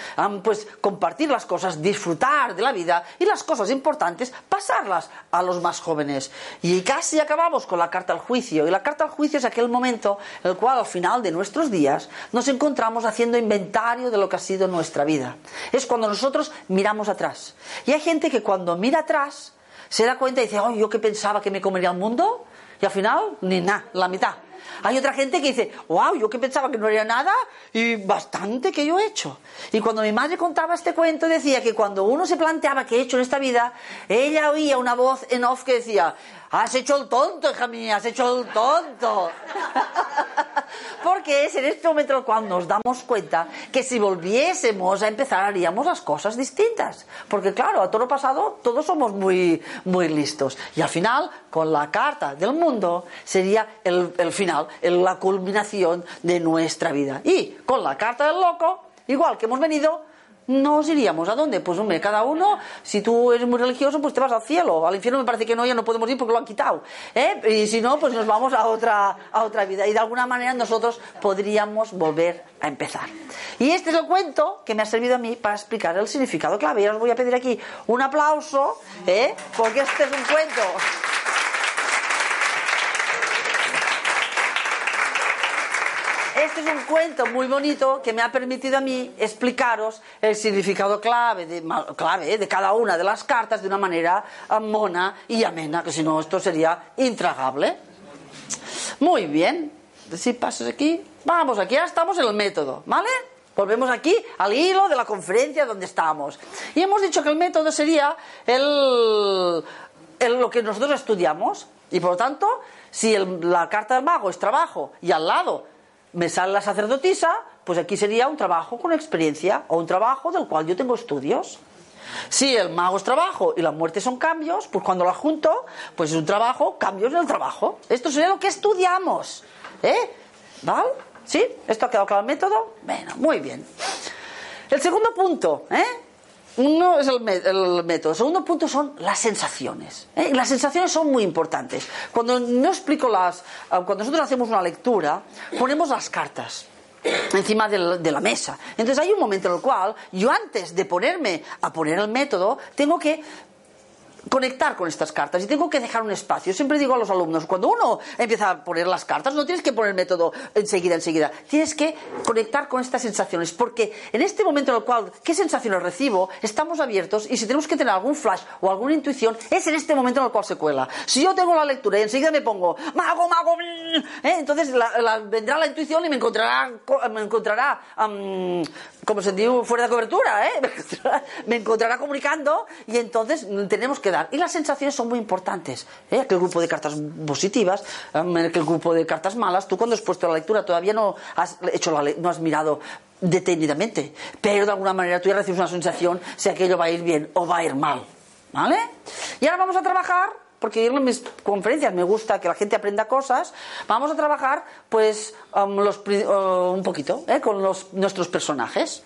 pues compartir las cosas, disfrutar de la vida y las cosas importantes, pasarlas a los más jóvenes. Y casi acabamos con la carta al juicio. Y la carta al juicio es aquel momento en el cual al final de nuestros días nos encontramos haciendo inventario de lo que ha sido nuestra vida. Es cuando nosotros miramos atrás. Y hay gente que cuando mira atrás se da cuenta y dice, oh, yo que pensaba que me comería el mundo. Y al final, ni nada, la mitad. Hay otra gente que dice, wow, yo que pensaba que no haría nada y bastante que yo he hecho. Y cuando mi madre contaba este cuento decía que cuando uno se planteaba qué he hecho en esta vida, ella oía una voz en off que decía, has hecho el tonto, hija mía, has hecho el tonto. *laughs* Porque es en este momento cuando nos damos cuenta que si volviésemos a empezar haríamos las cosas distintas. Porque claro, a todo pasado todos somos muy, muy listos. Y al final, con la carta del mundo, sería el, el final, la culminación de nuestra vida. Y con la carta del loco, igual que hemos venido, nos iríamos. ¿A dónde? Pues hombre, cada uno, si tú eres muy religioso, pues te vas al cielo. Al infierno me parece que no, ya no podemos ir porque lo han quitado. ¿eh? Y si no, pues nos vamos a otra, a otra vida. Y de alguna manera nosotros podríamos volver a empezar. Y este es el cuento que me ha servido a mí para explicar el significado clave. Y os voy a pedir aquí un aplauso, ¿eh? porque este es un cuento. Este es un cuento muy bonito que me ha permitido a mí explicaros el significado clave de, clave, de cada una de las cartas de una manera mona y amena, que si no esto sería intragable. Muy bien. Si pasas aquí, vamos, aquí ya estamos en el método, ¿vale? Volvemos aquí al hilo de la conferencia donde estamos. Y hemos dicho que el método sería el, lo que nosotros estudiamos. Y por lo tanto, si la carta del mago es trabajo y al lado me sale la sacerdotisa, pues aquí sería un trabajo con experiencia o un trabajo del cual yo tengo estudios. Si el mago es trabajo y la muerte son cambios, pues cuando la junto, pues es un trabajo, cambios en el trabajo. Esto sería lo que estudiamos. ¿Eh? ¿Vale? ¿Sí? ¿Esto ha quedado claro el método? Bueno, muy bien. El segundo punto, ¿eh? Uno es el, el, método. El segundo punto son las sensaciones. ¿eh? Las sensaciones son muy importantes. Cuando no explico las. Cuando nosotros hacemos una lectura, ponemos las cartas encima de la, mesa. Entonces hay un momento en el cual yo antes de ponerme a poner el método, tengo que conectar con estas cartas y tengo que dejar un espacio. Siempre digo a los alumnos, cuando uno empieza a poner las cartas, no tienes que poner el método enseguida, enseguida. Tienes que conectar con estas sensaciones, porque en este momento en el cual, ¿qué sensaciones recibo? Estamos abiertos y si tenemos que tener algún flash o alguna intuición, es en este momento en el cual se cuela. Si yo tengo la lectura y enseguida me pongo, mago, mago, ¿eh? entonces la, la, vendrá la intuición y me encontrará, me encontrará, um, como se dice, fuera de cobertura, ¿eh? *laughs* me encontrará comunicando y entonces tenemos que y las sensaciones son muy importantes. ¿eh? Aquel grupo de cartas positivas, aquel grupo de cartas malas, tú cuando has puesto la lectura todavía no has hecho la no has mirado detenidamente, pero de alguna manera tú ya recibes una sensación si aquello va a ir bien o va a ir mal. ¿Vale? Y ahora vamos a trabajar porque en mis conferencias me gusta que la gente aprenda cosas, vamos a trabajar pues los, uh, un poquito ¿eh? con los, nuestros personajes.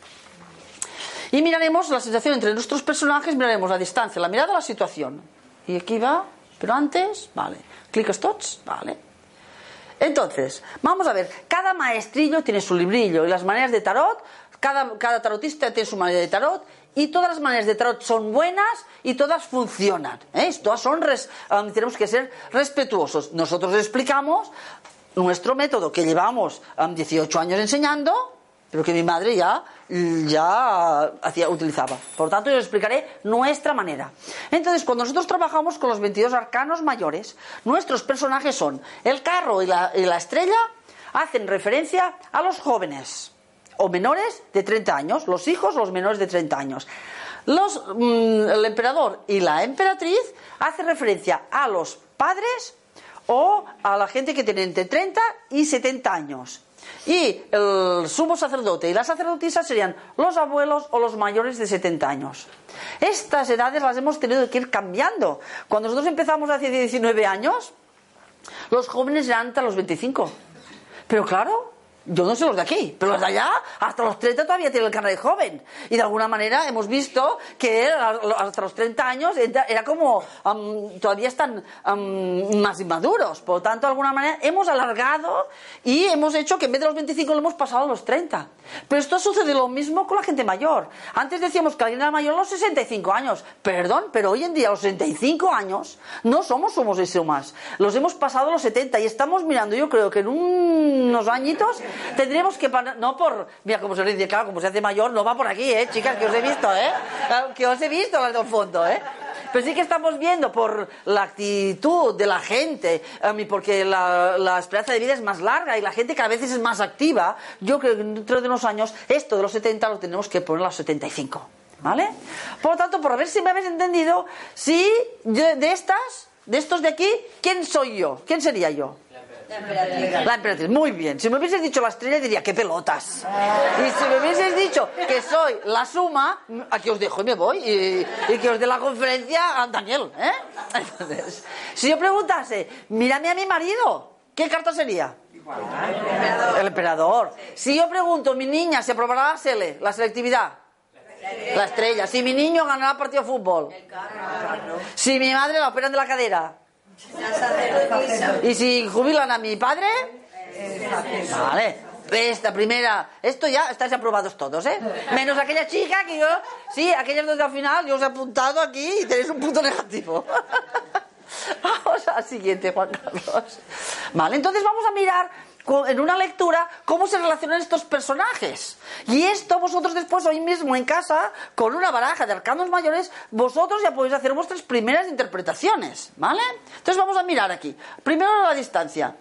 Y miraremos la sensación entre nuestros personajes, miraremos la distancia, la mirada, la situación. Y aquí va, pero antes, vale. Clicas tots, vale. Entonces, vamos a ver, cada maestrillo tiene su librillo y las maneras de tarot, cada, cada tarotista tiene su manera de tarot y todas las maneras de tarot son buenas y todas funcionan. ¿eh? Todas son, res, um, tenemos que ser respetuosos. Nosotros explicamos nuestro método que llevamos um, 18 años enseñando, pero que mi madre ya, ya hacía, utilizaba. Por tanto, yo les explicaré nuestra manera. Entonces, cuando nosotros trabajamos con los 22 arcanos mayores, nuestros personajes son el carro y la, y la estrella, hacen referencia a los jóvenes o menores de 30 años, los hijos, los menores de 30 años. Los, mm, el emperador y la emperatriz hacen referencia a los padres o a la gente que tiene entre 30 y 70 años. Y el sumo sacerdote y la sacerdotisa serían los abuelos o los mayores de 70 años. Estas edades las hemos tenido que ir cambiando. Cuando nosotros empezamos hace 19 años, los jóvenes eran hasta los 25. Pero claro, yo no sé los de aquí, pero los de allá, hasta los 30 todavía tienen el carnet de joven. Y de alguna manera hemos visto que hasta los 30 años era como, todavía están más inmaduros. Por lo tanto, de alguna manera hemos alargado y hemos hecho que en vez de los 25 lo hemos pasado a los 30. Pero esto sucede lo mismo con la gente mayor. Antes decíamos que alguien era mayor a los 65 años. Perdón, pero hoy en día a los 65 años no somos y más. Los hemos pasado a los 70 y estamos mirando, yo creo que en unos añitos tendremos que no por mira como se dice claro como se hace mayor no va por aquí eh chicas que os he visto eh que os he visto las del fondo eh pero sí que estamos viendo por la actitud de la gente porque la, la, esperanza de vida es más larga y la gente cada vez es más activa. Yo creo que dentro de unos años esto de los 70 lo tenemos que poner a los 75 ¿vale? por lo tanto por ver si me habéis entendido si de estas de estos de aquí quién soy yo quién sería yo la emperatriz. muy bien. Si me hubieses dicho la estrella, diría, qué pelotas. Y si me hubieses dicho que soy la suma, aquí os dejo y me voy. Y, que os dé la conferencia a Daniel. ¿eh? Entonces, si yo preguntase, mírame a mi marido, ¿qué carta sería? El emperador. Si yo pregunto, mi niña, ¿se aprobará la SELE, la selectividad? La estrella. Si mi niño ganará partido de fútbol. Si mi madre la operan de la cadera. ¿Y si jubilan a mi padre? Vale. Esta primera, esto ya estáis aprobados todos, ¿eh? Menos aquella chica que yo, sí, aquellas dos al final, yo os he apuntado aquí y tenéis un punto negativo. *laughs* Vamos al siguiente, Juan Carlos. Vale, entonces vamos a mirar en una lectura cómo se relacionan estos personajes. Y esto vosotros después, hoy mismo en casa, con una baraja de arcanos mayores, vosotros ya podéis hacer vuestras primeras interpretaciones, ¿vale? Entonces vamos a mirar aquí. Primero la distancia.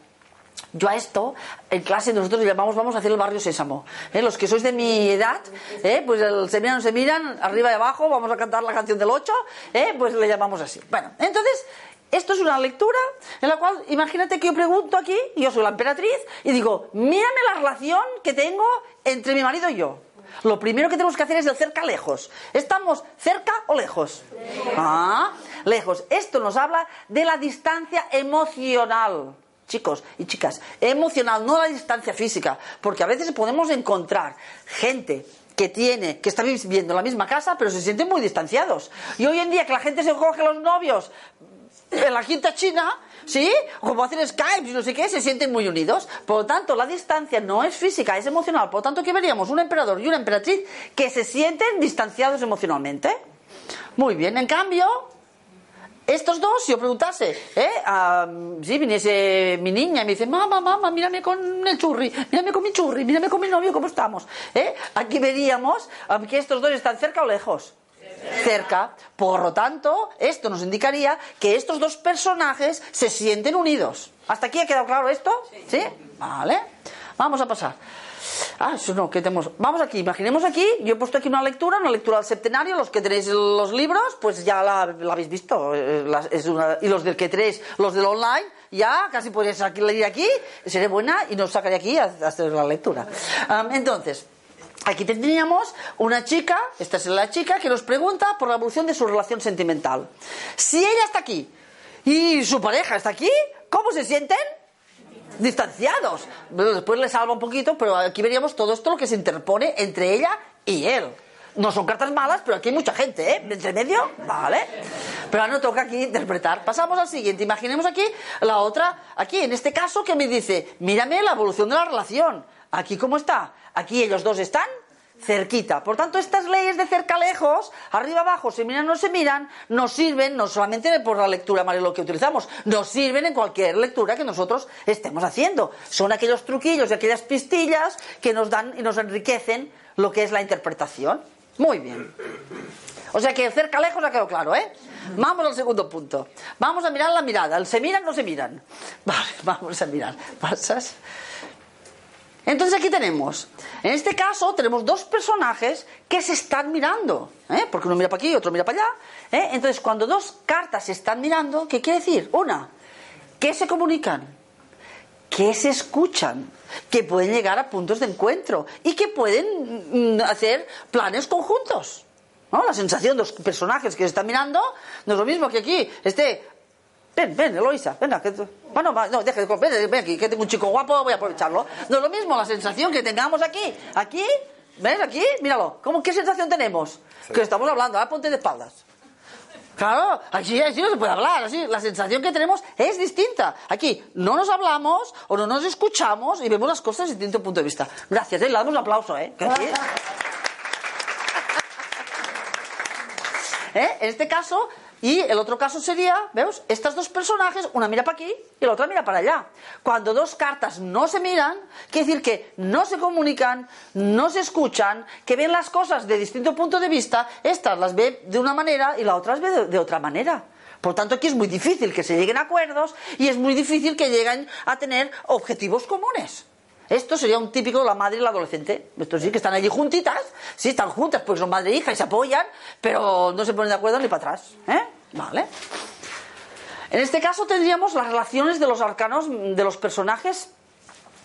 Yo a esto, en clase nosotros llamamos, vamos a hacer el barrio Sésamo. ¿eh? Los que sois de mi edad, ¿eh? pues el se miran, se miran, arriba y abajo, vamos a cantar la canción del 8, ¿eh? pues le llamamos así. Bueno, entonces, esto es una lectura en la cual, imagínate que yo pregunto aquí, yo soy la emperatriz, y digo, mírame la relación que tengo entre mi marido y yo. Lo primero que tenemos que hacer es el cerca lejos. ¿Estamos cerca o lejos? Ah, lejos. Esto nos habla de la distancia emocional. Chicos y chicas, emocional, no la distancia física, porque a veces podemos encontrar gente que tiene, que está viviendo en la misma casa, pero se sienten muy distanciados. Y hoy en día que la gente se coge los novios en la quinta china, ¿sí? Como hacen Skype y no sé qué, se sienten muy unidos. Por lo tanto, la distancia no es física, es emocional. Por lo tanto, ¿qué veríamos? Un emperador y una emperatriz que se sienten distanciados emocionalmente. Muy bien, en cambio, estos dos, si yo preguntase, ¿eh? si viniese mi niña y me dice, mamá, mamá, mírame con el churri, mírame con mi churri, mírame con mi novio, ¿cómo estamos? ¿Eh? Aquí veríamos que estos dos están cerca o lejos cerca. Por lo tanto, esto nos indicaría que estos dos personajes se sienten unidos. ¿Hasta aquí ha quedado claro esto? ¿Sí? Vale. Vamos a pasar. Ah, eso no, ¿qué tenemos? Vamos aquí, imaginemos aquí, yo he puesto aquí una lectura, una lectura del septenario, los que tenéis los libros, pues ya la, habéis visto, eh, y los del que tenéis, los del online, ya casi podéis leer aquí, seré buena y nos sacaré aquí a, hacer la lectura. entonces, Aquí tendríamos una chica, esta es la chica, que nos pregunta por la evolución de su relación sentimental. Si ella está aquí y su pareja está aquí, ¿cómo se sienten? Distanciados. después le salva un poquito, pero aquí veríamos todo esto lo que se interpone entre ella y él. No son cartas malas, pero aquí hay mucha gente, ¿eh? Entre medio, vale. Pero ahora no toca aquí interpretar. Pasamos al siguiente. Imaginemos aquí la otra, aquí en este caso, que me dice, mírame la evolución de la relación. Aquí, ¿cómo está? Aquí ellos dos están cerquita. Por tanto, estas leyes de cerca lejos, arriba abajo, se miran no se miran, nos sirven no solamente por la lectura lo que utilizamos, nos sirven en cualquier lectura que nosotros estemos haciendo. Son aquellos truquillos y aquellas pistillas que nos dan y nos enriquecen lo que es la interpretación. Muy bien. O sea que cerca lejos ha quedado claro, ¿eh? Vamos al segundo punto. Vamos a mirar la mirada. ¿Se miran o no se miran? Vale, *laughs* vamos a mirar. ¿Pasas? Entonces aquí tenemos, en este caso tenemos dos personajes que se están mirando, ¿eh? porque uno mira para aquí y otro mira para allá. ¿eh? Entonces cuando dos cartas se están mirando, ¿qué quiere decir? Una, que se comunican, que se escuchan, que pueden llegar a puntos de encuentro y que pueden mm, hacer planes conjuntos. ¿no? La sensación de los personajes que se están mirando no es lo mismo que aquí esté Ven, ven, Eloisa, venga. Que, bueno, no, deja de ven, ven aquí, que tengo un chico guapo, voy a aprovecharlo. No es lo mismo la sensación que tengamos aquí. Aquí, ¿ves? Aquí, míralo. ¿Cómo, ¿Qué sensación tenemos? Que estamos hablando, ahora ponte de espaldas. Claro, aquí, así no se puede hablar, así la sensación que tenemos es distinta. Aquí no nos hablamos o no nos escuchamos y vemos las cosas desde distinto punto de vista. Gracias, ¿eh? le damos un aplauso, ¿eh? *laughs* ¿Eh? En este caso, y el otro caso sería, ¿vemos? Estas dos personajes, una mira para aquí y la otra mira para allá. Cuando dos cartas no se miran, quiere decir que no se comunican, no se escuchan, que ven las cosas de distinto punto de vista, estas las ve de una manera y la otra las ve de, de otra manera. Por tanto, aquí es muy difícil que se lleguen a acuerdos y es muy difícil que lleguen a tener objetivos comunes. Esto sería un típico la madre y la adolescente. Estos sí que están allí juntitas, sí están juntas porque son madre e hija y se apoyan, pero no se ponen de acuerdo ni para atrás. ¿eh? Vale. En este caso tendríamos las relaciones de los arcanos de los personajes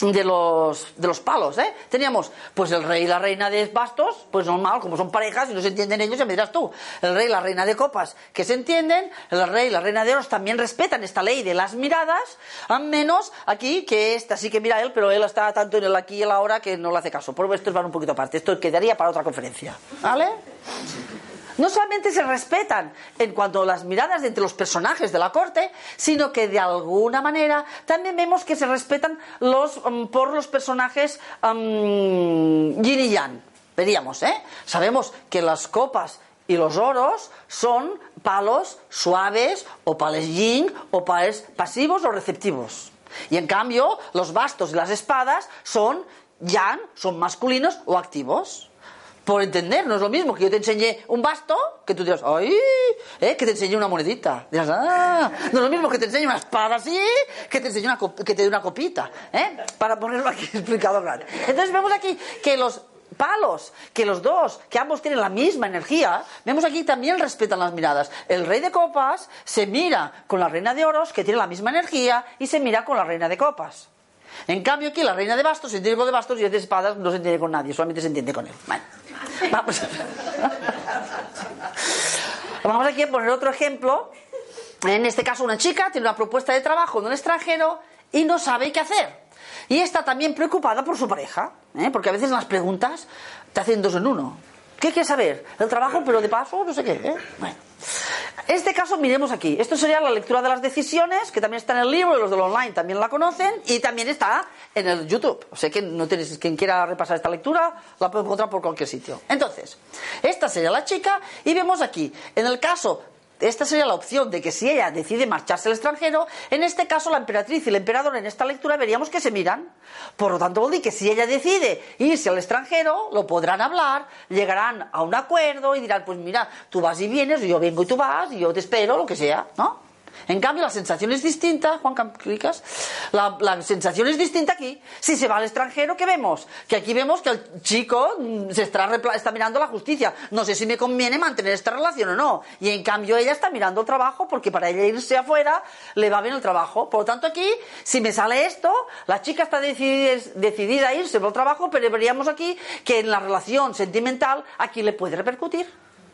de los, de los palos, ¿eh? Teníamos, pues el rey y la reina de bastos, pues normal, como son parejas y no se entienden ellos, ya me dirás tú. El rey y la reina de copas, que se entienden, el rey y la reina de oros también respetan esta ley de las miradas, a menos aquí, que esta sí que mira él, pero él está tanto en el aquí y el ahora que no le hace caso. Por esto van un poquito aparte, esto quedaría para otra conferencia, ¿vale? No solamente se respetan en cuanto a las miradas de entre los personajes de la corte, sino que de alguna manera también vemos que se respetan los, um, por los personajes um, yin y yang. Veríamos, ¿eh? Sabemos que las copas y los oros son palos suaves o palos yin o palos pasivos o receptivos. Y en cambio, los bastos y las espadas son yang, son masculinos o activos por entender, no es lo mismo que yo te enseñe un basto, que tú dirás, ¡ay! ¿eh? Que te enseñe una monedita. Dirás, ¡ah! No es lo mismo que te enseñe una espada así, que te enseñe una, que te dé una copita, ¿eh? Para ponerlo aquí *laughs* explicado grande. Entonces vemos aquí que los palos, que los dos, que ambos tienen la misma energía, vemos aquí también respetan las miradas. El rey de copas se mira con la reina de oros, que tiene la misma energía, y se mira con la reina de copas. En cambio aquí la reina de bastos se entiende con de bastos y el de espadas no se entiende con nadie, solamente se entiende con él. Vamos. Vamos aquí a poner otro ejemplo. En este caso, una chica tiene una propuesta de trabajo en un extranjero y no sabe qué hacer. Y está también preocupada por su pareja, ¿eh? porque a veces las preguntas te hacen dos en uno. ¿Qué quieres saber? El trabajo, pero de paso, no sé qué. ¿eh? Bueno. En este caso, miremos aquí. Esto sería la lectura de las decisiones, que también está en el libro, los del online también la conocen, y también está en el YouTube. O sea que no tenéis, quien quiera repasar esta lectura, la puede encontrar por cualquier sitio. Entonces, esta sería la chica, y vemos aquí, en el caso esta sería la opción de que si ella decide marcharse al extranjero, en este caso la emperatriz y el emperador en esta lectura veríamos que se miran. Por lo tanto, que si ella decide irse al extranjero, lo podrán hablar, llegarán a un acuerdo y dirán, pues mira, tú vas y vienes, yo vengo y tú vas, y yo te espero, lo que sea, ¿no? En cambio, la sensación es distinta, Juan Campicas, la, la, sensación es distinta aquí. Si se va al extranjero, ¿qué vemos? Que aquí vemos que el chico mm, está, está mirando la justicia. No sé si me conviene mantener esta relación o no. Y en cambio, ella está mirando el trabajo porque para ella irse afuera le va bien el trabajo. Por lo tanto, aquí, si me sale esto, la chica está decidida a irse por el trabajo, pero veríamos aquí que en la relación sentimental aquí le puede repercutir.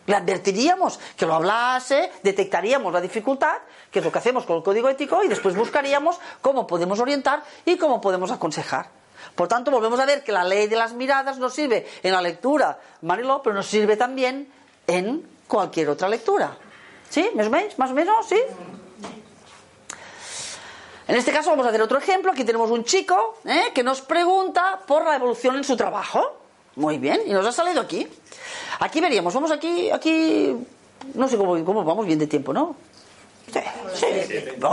Le advertiríamos que lo hablase, detectaríamos la dificultad, que es lo que hacemos con el código ético, y después buscaríamos cómo podemos orientar y cómo podemos aconsejar. Por tanto, volvemos a ver que la ley de las miradas nos sirve en la lectura, Mariló, pero nos sirve también en cualquier otra lectura. ¿Sí? ¿Me veis? ¿Más o menos? ¿Sí? En este caso vamos a hacer otro ejemplo. Aquí tenemos un chico ¿eh? que nos pregunta por la evolución en su trabajo. Muy bien, y nos ha salido aquí. Aquí veríamos, vamos aquí, aquí, no sé cómo, cómo vamos bien de tiempo, ¿no?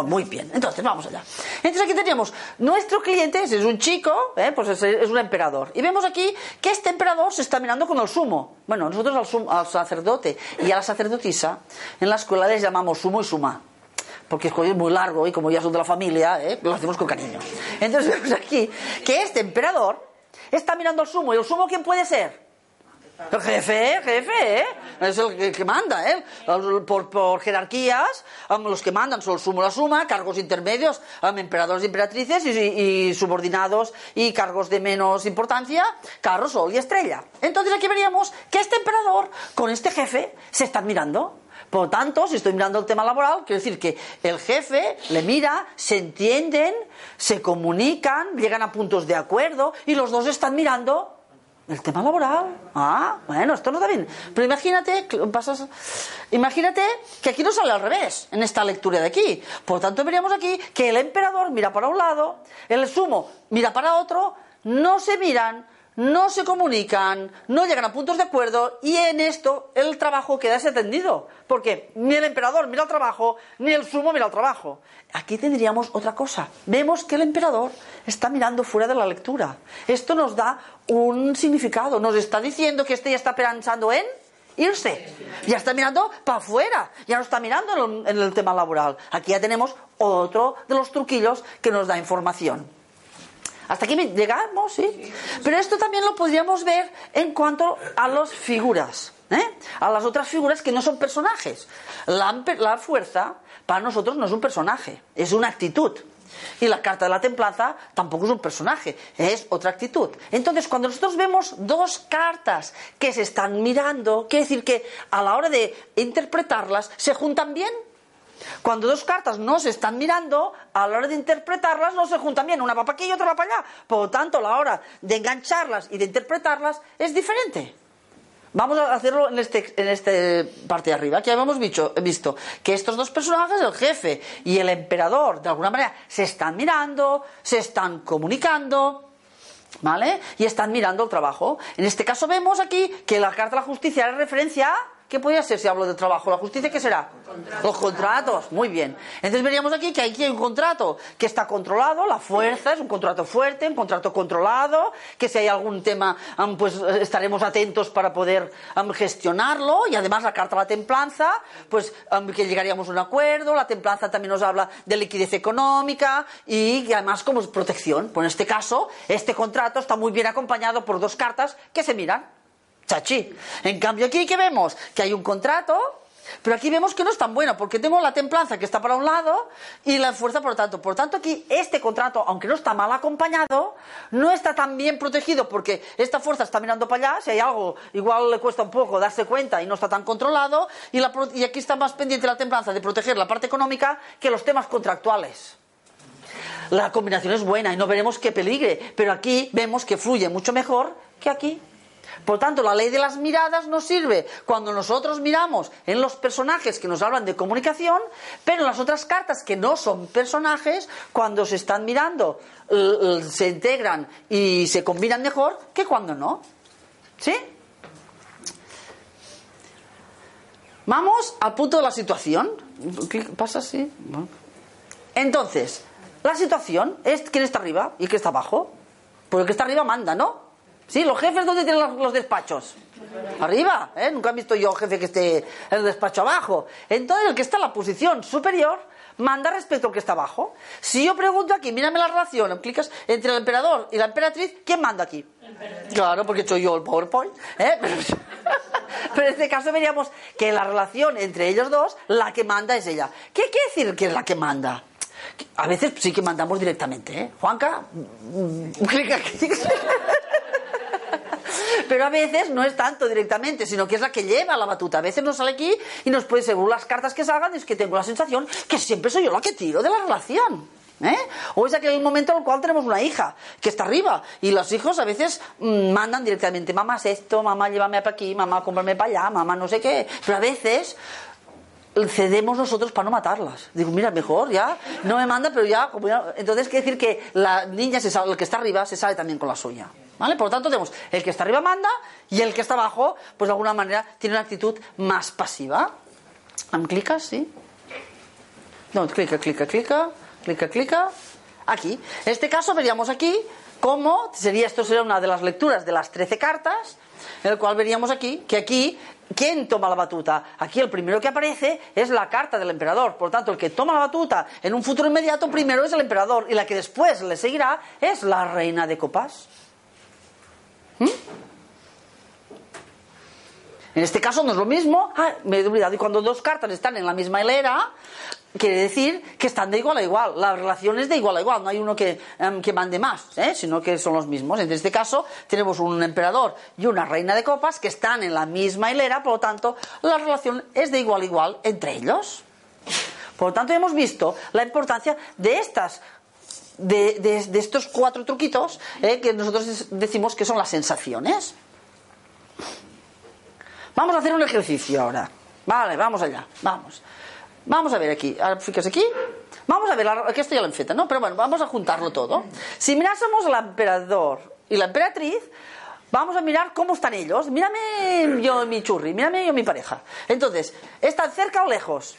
Muy bien. Entonces, vamos allá. Entonces aquí teníamos nuestro cliente, ese es un chico, ¿eh? pues es, es un emperador. Y vemos aquí que este emperador se está mirando con el sumo. Bueno, nosotros al, sumo- al sacerdote y a la sacerdotisa en la escuela les llamamos sumo y suma. Porque es muy largo y como ya son de la familia, ¿eh? lo hacemos con cariño. Entonces *laughs* vemos aquí que este emperador está mirando al sumo. ¿Y el sumo quién puede ser? El jefe, jefe, ¿eh? Es el que, manda, ¿eh? Por, por jerarquías, los que mandan son sumo la suma, cargos intermedios, emperadores emperatrices, y, y subordinados y cargos de menos importancia, carro, sol y estrella. Entonces aquí veríamos que este emperador con este jefe se están mirando. Por tanto, si estoy mirando el tema laboral, quiero decir que el jefe le mira, se entienden, se comunican, llegan a puntos de acuerdo y los dos están mirando el tema laboral. Ah, bueno, esto no está bien. Pero imagínate, pasas, imagínate que aquí no sale al revés, en esta lectura de aquí. Por tanto, veríamos aquí que el emperador mira para un lado, el sumo mira para otro, no se miran, no se comunican, no llegan a puntos de acuerdo y en esto el trabajo queda desatendido. Porque ni el emperador mira el trabajo, ni el sumo mira el trabajo. Aquí tendríamos otra cosa. Vemos que el emperador está mirando fuera de la lectura. Esto nos da un significado. Nos está diciendo que este ya está pensando en irse. Ya está mirando para afuera. Ya no está mirando en el, tema laboral. Aquí ya tenemos otro de los truquillos que nos da información. Hasta aquí llegamos, ¿sí? Pero esto también lo podríamos ver en cuanto a las figuras, ¿eh? a las otras figuras que no son personajes. La fuerza para nosotros no es un personaje, es una actitud. Y la carta de la templanza tampoco es un personaje, es otra actitud. Entonces, cuando nosotros vemos dos cartas que se están mirando, quiere decir que a la hora de interpretarlas se juntan bien. Cuando dos cartas no se están mirando, a la hora de interpretarlas no se juntan bien, una va para aquí y otra va para allá. Por lo tanto, la hora de engancharlas y de interpretarlas es diferente. Vamos a hacerlo en este, en este parte de arriba. Aquí habíamos visto, visto que estos dos personajes, el jefe y el emperador, de alguna manera se están mirando, se están comunicando. ¿Vale? Y están mirando el trabajo. En este caso vemos aquí que la Carta de la Justicia hace referencia a ¿Qué podría ser si hablo de trabajo? ¿La justicia qué será? Contratos. Los contratos, muy bien. Entonces veríamos aquí que aquí hay un contrato que está controlado, la fuerza es un contrato fuerte, un contrato controlado, que si hay algún tema, pues eh, estaremos atentos para poder gestionarlo, y además la carta de la templanza, pues que llegaríamos a un acuerdo, la templanza también nos habla de liquidez económica y además como protección. Pues en este caso, este contrato está muy bien acompañado por dos cartas que se miran. Chachi. En cambio aquí que vemos que hay un contrato, pero aquí vemos que no es tan bueno, porque tengo la templanza que está para un lado y la fuerza por tanto. Por tanto aquí este contrato, aunque no está mal acompañado, no está tan bien protegido porque esta fuerza está mirando para allá, si hay algo igual le cuesta un poco darse cuenta y no está tan controlado, y, y aquí está más pendiente la templanza de proteger la parte económica que los temas contractuales. La combinación es buena y no veremos que peligre, pero aquí vemos que fluye mucho mejor que aquí. Por tanto, la ley de las miradas nos sirve cuando nosotros miramos en los personajes que nos hablan de comunicación, pero las otras cartas que no son personajes, cuando se están mirando, se integran y se combinan mejor que cuando no. ¿Sí? Vamos al punto de la situación. ¿Qué pasa así? Entonces, la situación es quién está arriba y quién está abajo. Porque el que está arriba manda, ¿no? Sí, los jefes, ¿dónde tienen los, despachos? Arriba, ¿eh? Nunca he visto yo jefe que esté en el despacho abajo. Entonces, el que está en la posición superior manda respecto al que está abajo. Si yo pregunto aquí, mírame la relación, clicas entre el emperador y la emperatriz, ¿quién manda aquí? Claro, porque soy yo el PowerPoint. ¿eh? Pero, *laughs* pero en este caso veríamos que la relación entre ellos dos, la que manda es ella. ¿Qué quiere decir que es la que manda? A veces sí que mandamos directamente, ¿eh? Juanca, mm, *laughs* clica aquí. Pero a veces no es tanto directamente, sino que es la que lleva la batuta. A veces nos sale aquí y nos puede, según las cartas que salgan, es que tengo la sensación que siempre soy yo la que tiro de la relación. ¿eh? O es aquel momento en el cual tenemos una hija que está arriba y los hijos a veces mm, mandan directamente, mamá es esto, mamá llévame para aquí, mamá cómprame para allá, mamá no sé qué. Pero a veces cedemos nosotros para no matarlas. Digo, mira, mejor ya, no me manda, pero ya, como ya- Entonces quiere decir que la niña, se el que está arriba, se sale también con la suya. ¿Vale? Por lo tanto, tenemos el que está arriba manda y el que está abajo, pues de alguna manera tiene una actitud más pasiva. ¿Clicas? Sí. No, clica, clica, clica, clica, clica. Aquí. En este caso veríamos aquí cómo sería, esto sería una de las lecturas de las 13 cartas, en el cual veríamos aquí que aquí ¿Quién toma la batuta? Aquí el primero que aparece es la carta del emperador. Por tanto, el que toma la batuta en un futuro inmediato primero es el emperador y la que después le seguirá es la reina de copas. En este caso no es lo mismo. Ah, me he olvidado. Y cuando dos cartas están en la misma hilera, quiere decir que están de igual a igual. La relación es de igual a igual. No hay uno que, em, mande más, ¿eh? sino que son los mismos. En este caso, tenemos un emperador y una reina de copas que están en la misma hilera. Por lo tanto, la relación es de igual a igual entre ellos. Por lo tanto, hemos visto la importancia de estas de, estos cuatro truquitos ¿eh? que nosotros decimos que son las sensaciones. Vamos a hacer un ejercicio ahora. Vale, vamos allá, vamos. Vamos a ver aquí, fíjese aquí. Vamos a ver, aquí esto ya lo enfeta, ¿no? Pero bueno, vamos a juntarlo todo. Si mirásemos al emperador y la emperatriz, vamos a mirar cómo están ellos. Mírame yo mi churri, mírame yo mi pareja. Entonces, ¿están cerca o lejos?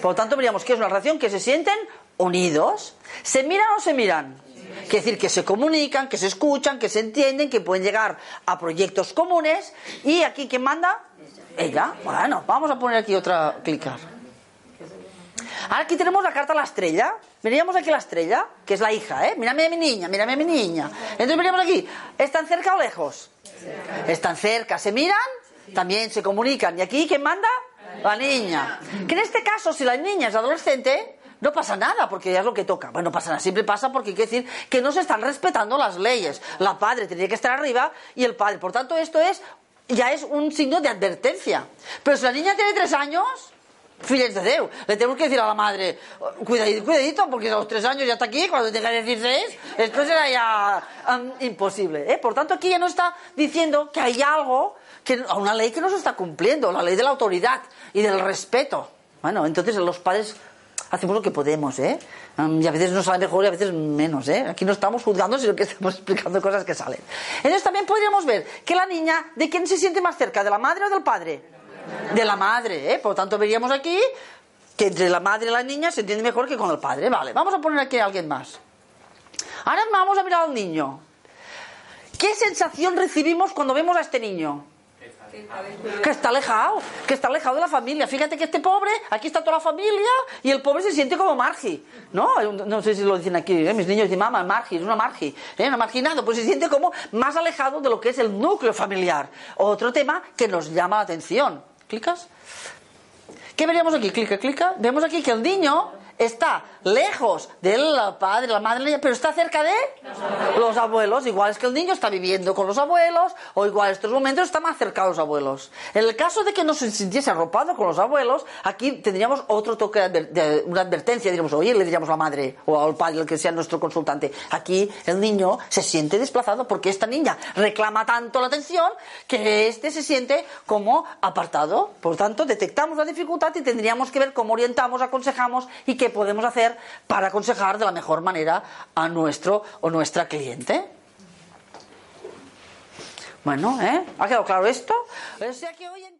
Por lo tanto, veríamos que es una relación que se sienten unidos. ¿Se miran o se miran? Quiere decir que se comunican, que se escuchan, que se entienden, que pueden llegar a proyectos comunes. ¿Y aquí quién manda? Ella. Bueno, vamos a poner aquí otra, clicar. Ahora aquí tenemos la carta a la estrella. Veríamos aquí la estrella, que es la hija, ¿eh? Mírame a mi niña, mírame a mi niña. Entonces veríamos aquí, ¿están cerca o lejos? Están cerca. ¿Se miran? También se comunican. ¿Y aquí quién manda? La niña. Que en este caso, si la niña es adolescente, no pasa nada porque ya es lo que toca. Bueno, no pasa nada, siempre pasa porque quiere decir que no se están respetando las leyes. La padre tendría que estar arriba y el padre. Por tanto, esto es ya es un signo de advertencia. Pero si la niña tiene tres años, Fíjense de Dios, le tenemos que decir a la madre, cuidadito, cuidadito, porque a los tres años ya está aquí, cuando tenga 16, esto será ya imposible. ¿eh? Por tanto, aquí ya no está diciendo que hay algo, que, una ley que no se está cumpliendo, la ley de la autoridad y del respeto. Bueno, entonces los padres hacemos lo que podemos, ¿eh? y a veces nos sale mejor y a veces menos, ¿eh? Aquí no estamos juzgando, sino que estamos *laughs* explicando cosas que salen. Entonces también podríamos ver que la niña, ¿de quién se siente más cerca? ¿De la madre o del padre? De la madre, ¿eh? Por lo tanto, veríamos aquí que entre la madre y la niña se entiende mejor que con el padre. Vale, vamos a poner aquí a alguien más. Ahora vamos a mirar al niño. ¿Qué sensación recibimos cuando vemos a este niño? Que está alejado, que está alejado de la familia. Fíjate que este pobre, aquí está toda la familia y el pobre se siente como margi. ¿No? No sé si lo dicen aquí, ¿eh? mis niños dicen, mamá, margi, es una margi, ¿eh? marginado. Pues se siente como más alejado de lo que es el núcleo familiar. Otro tema que nos llama la atención. ¿Clicas? ¿Qué veríamos aquí? Clica, clica. Vemos aquí que el niño está lejos del padre, la madre, pero está cerca de los abuelos. Igual es que el niño está viviendo con los abuelos, o igual en estos momentos está más cerca de los abuelos. En el caso de que no se sintiese arropado con los abuelos, aquí tendríamos otro toque de una advertencia, diríamos, oye, le diríamos a la madre o al padre, el que sea nuestro consultante. Aquí el niño se siente desplazado porque esta niña reclama tanto la atención que este se siente como apartado. Por tanto, detectamos la dificultad y tendríamos que ver cómo orientamos, aconsejamos y qué podemos hacer para aconsejar de la mejor manera a nuestro o nuestra cliente. Bueno, ¿eh? ¿Ha quedado claro esto? O sea que hoy en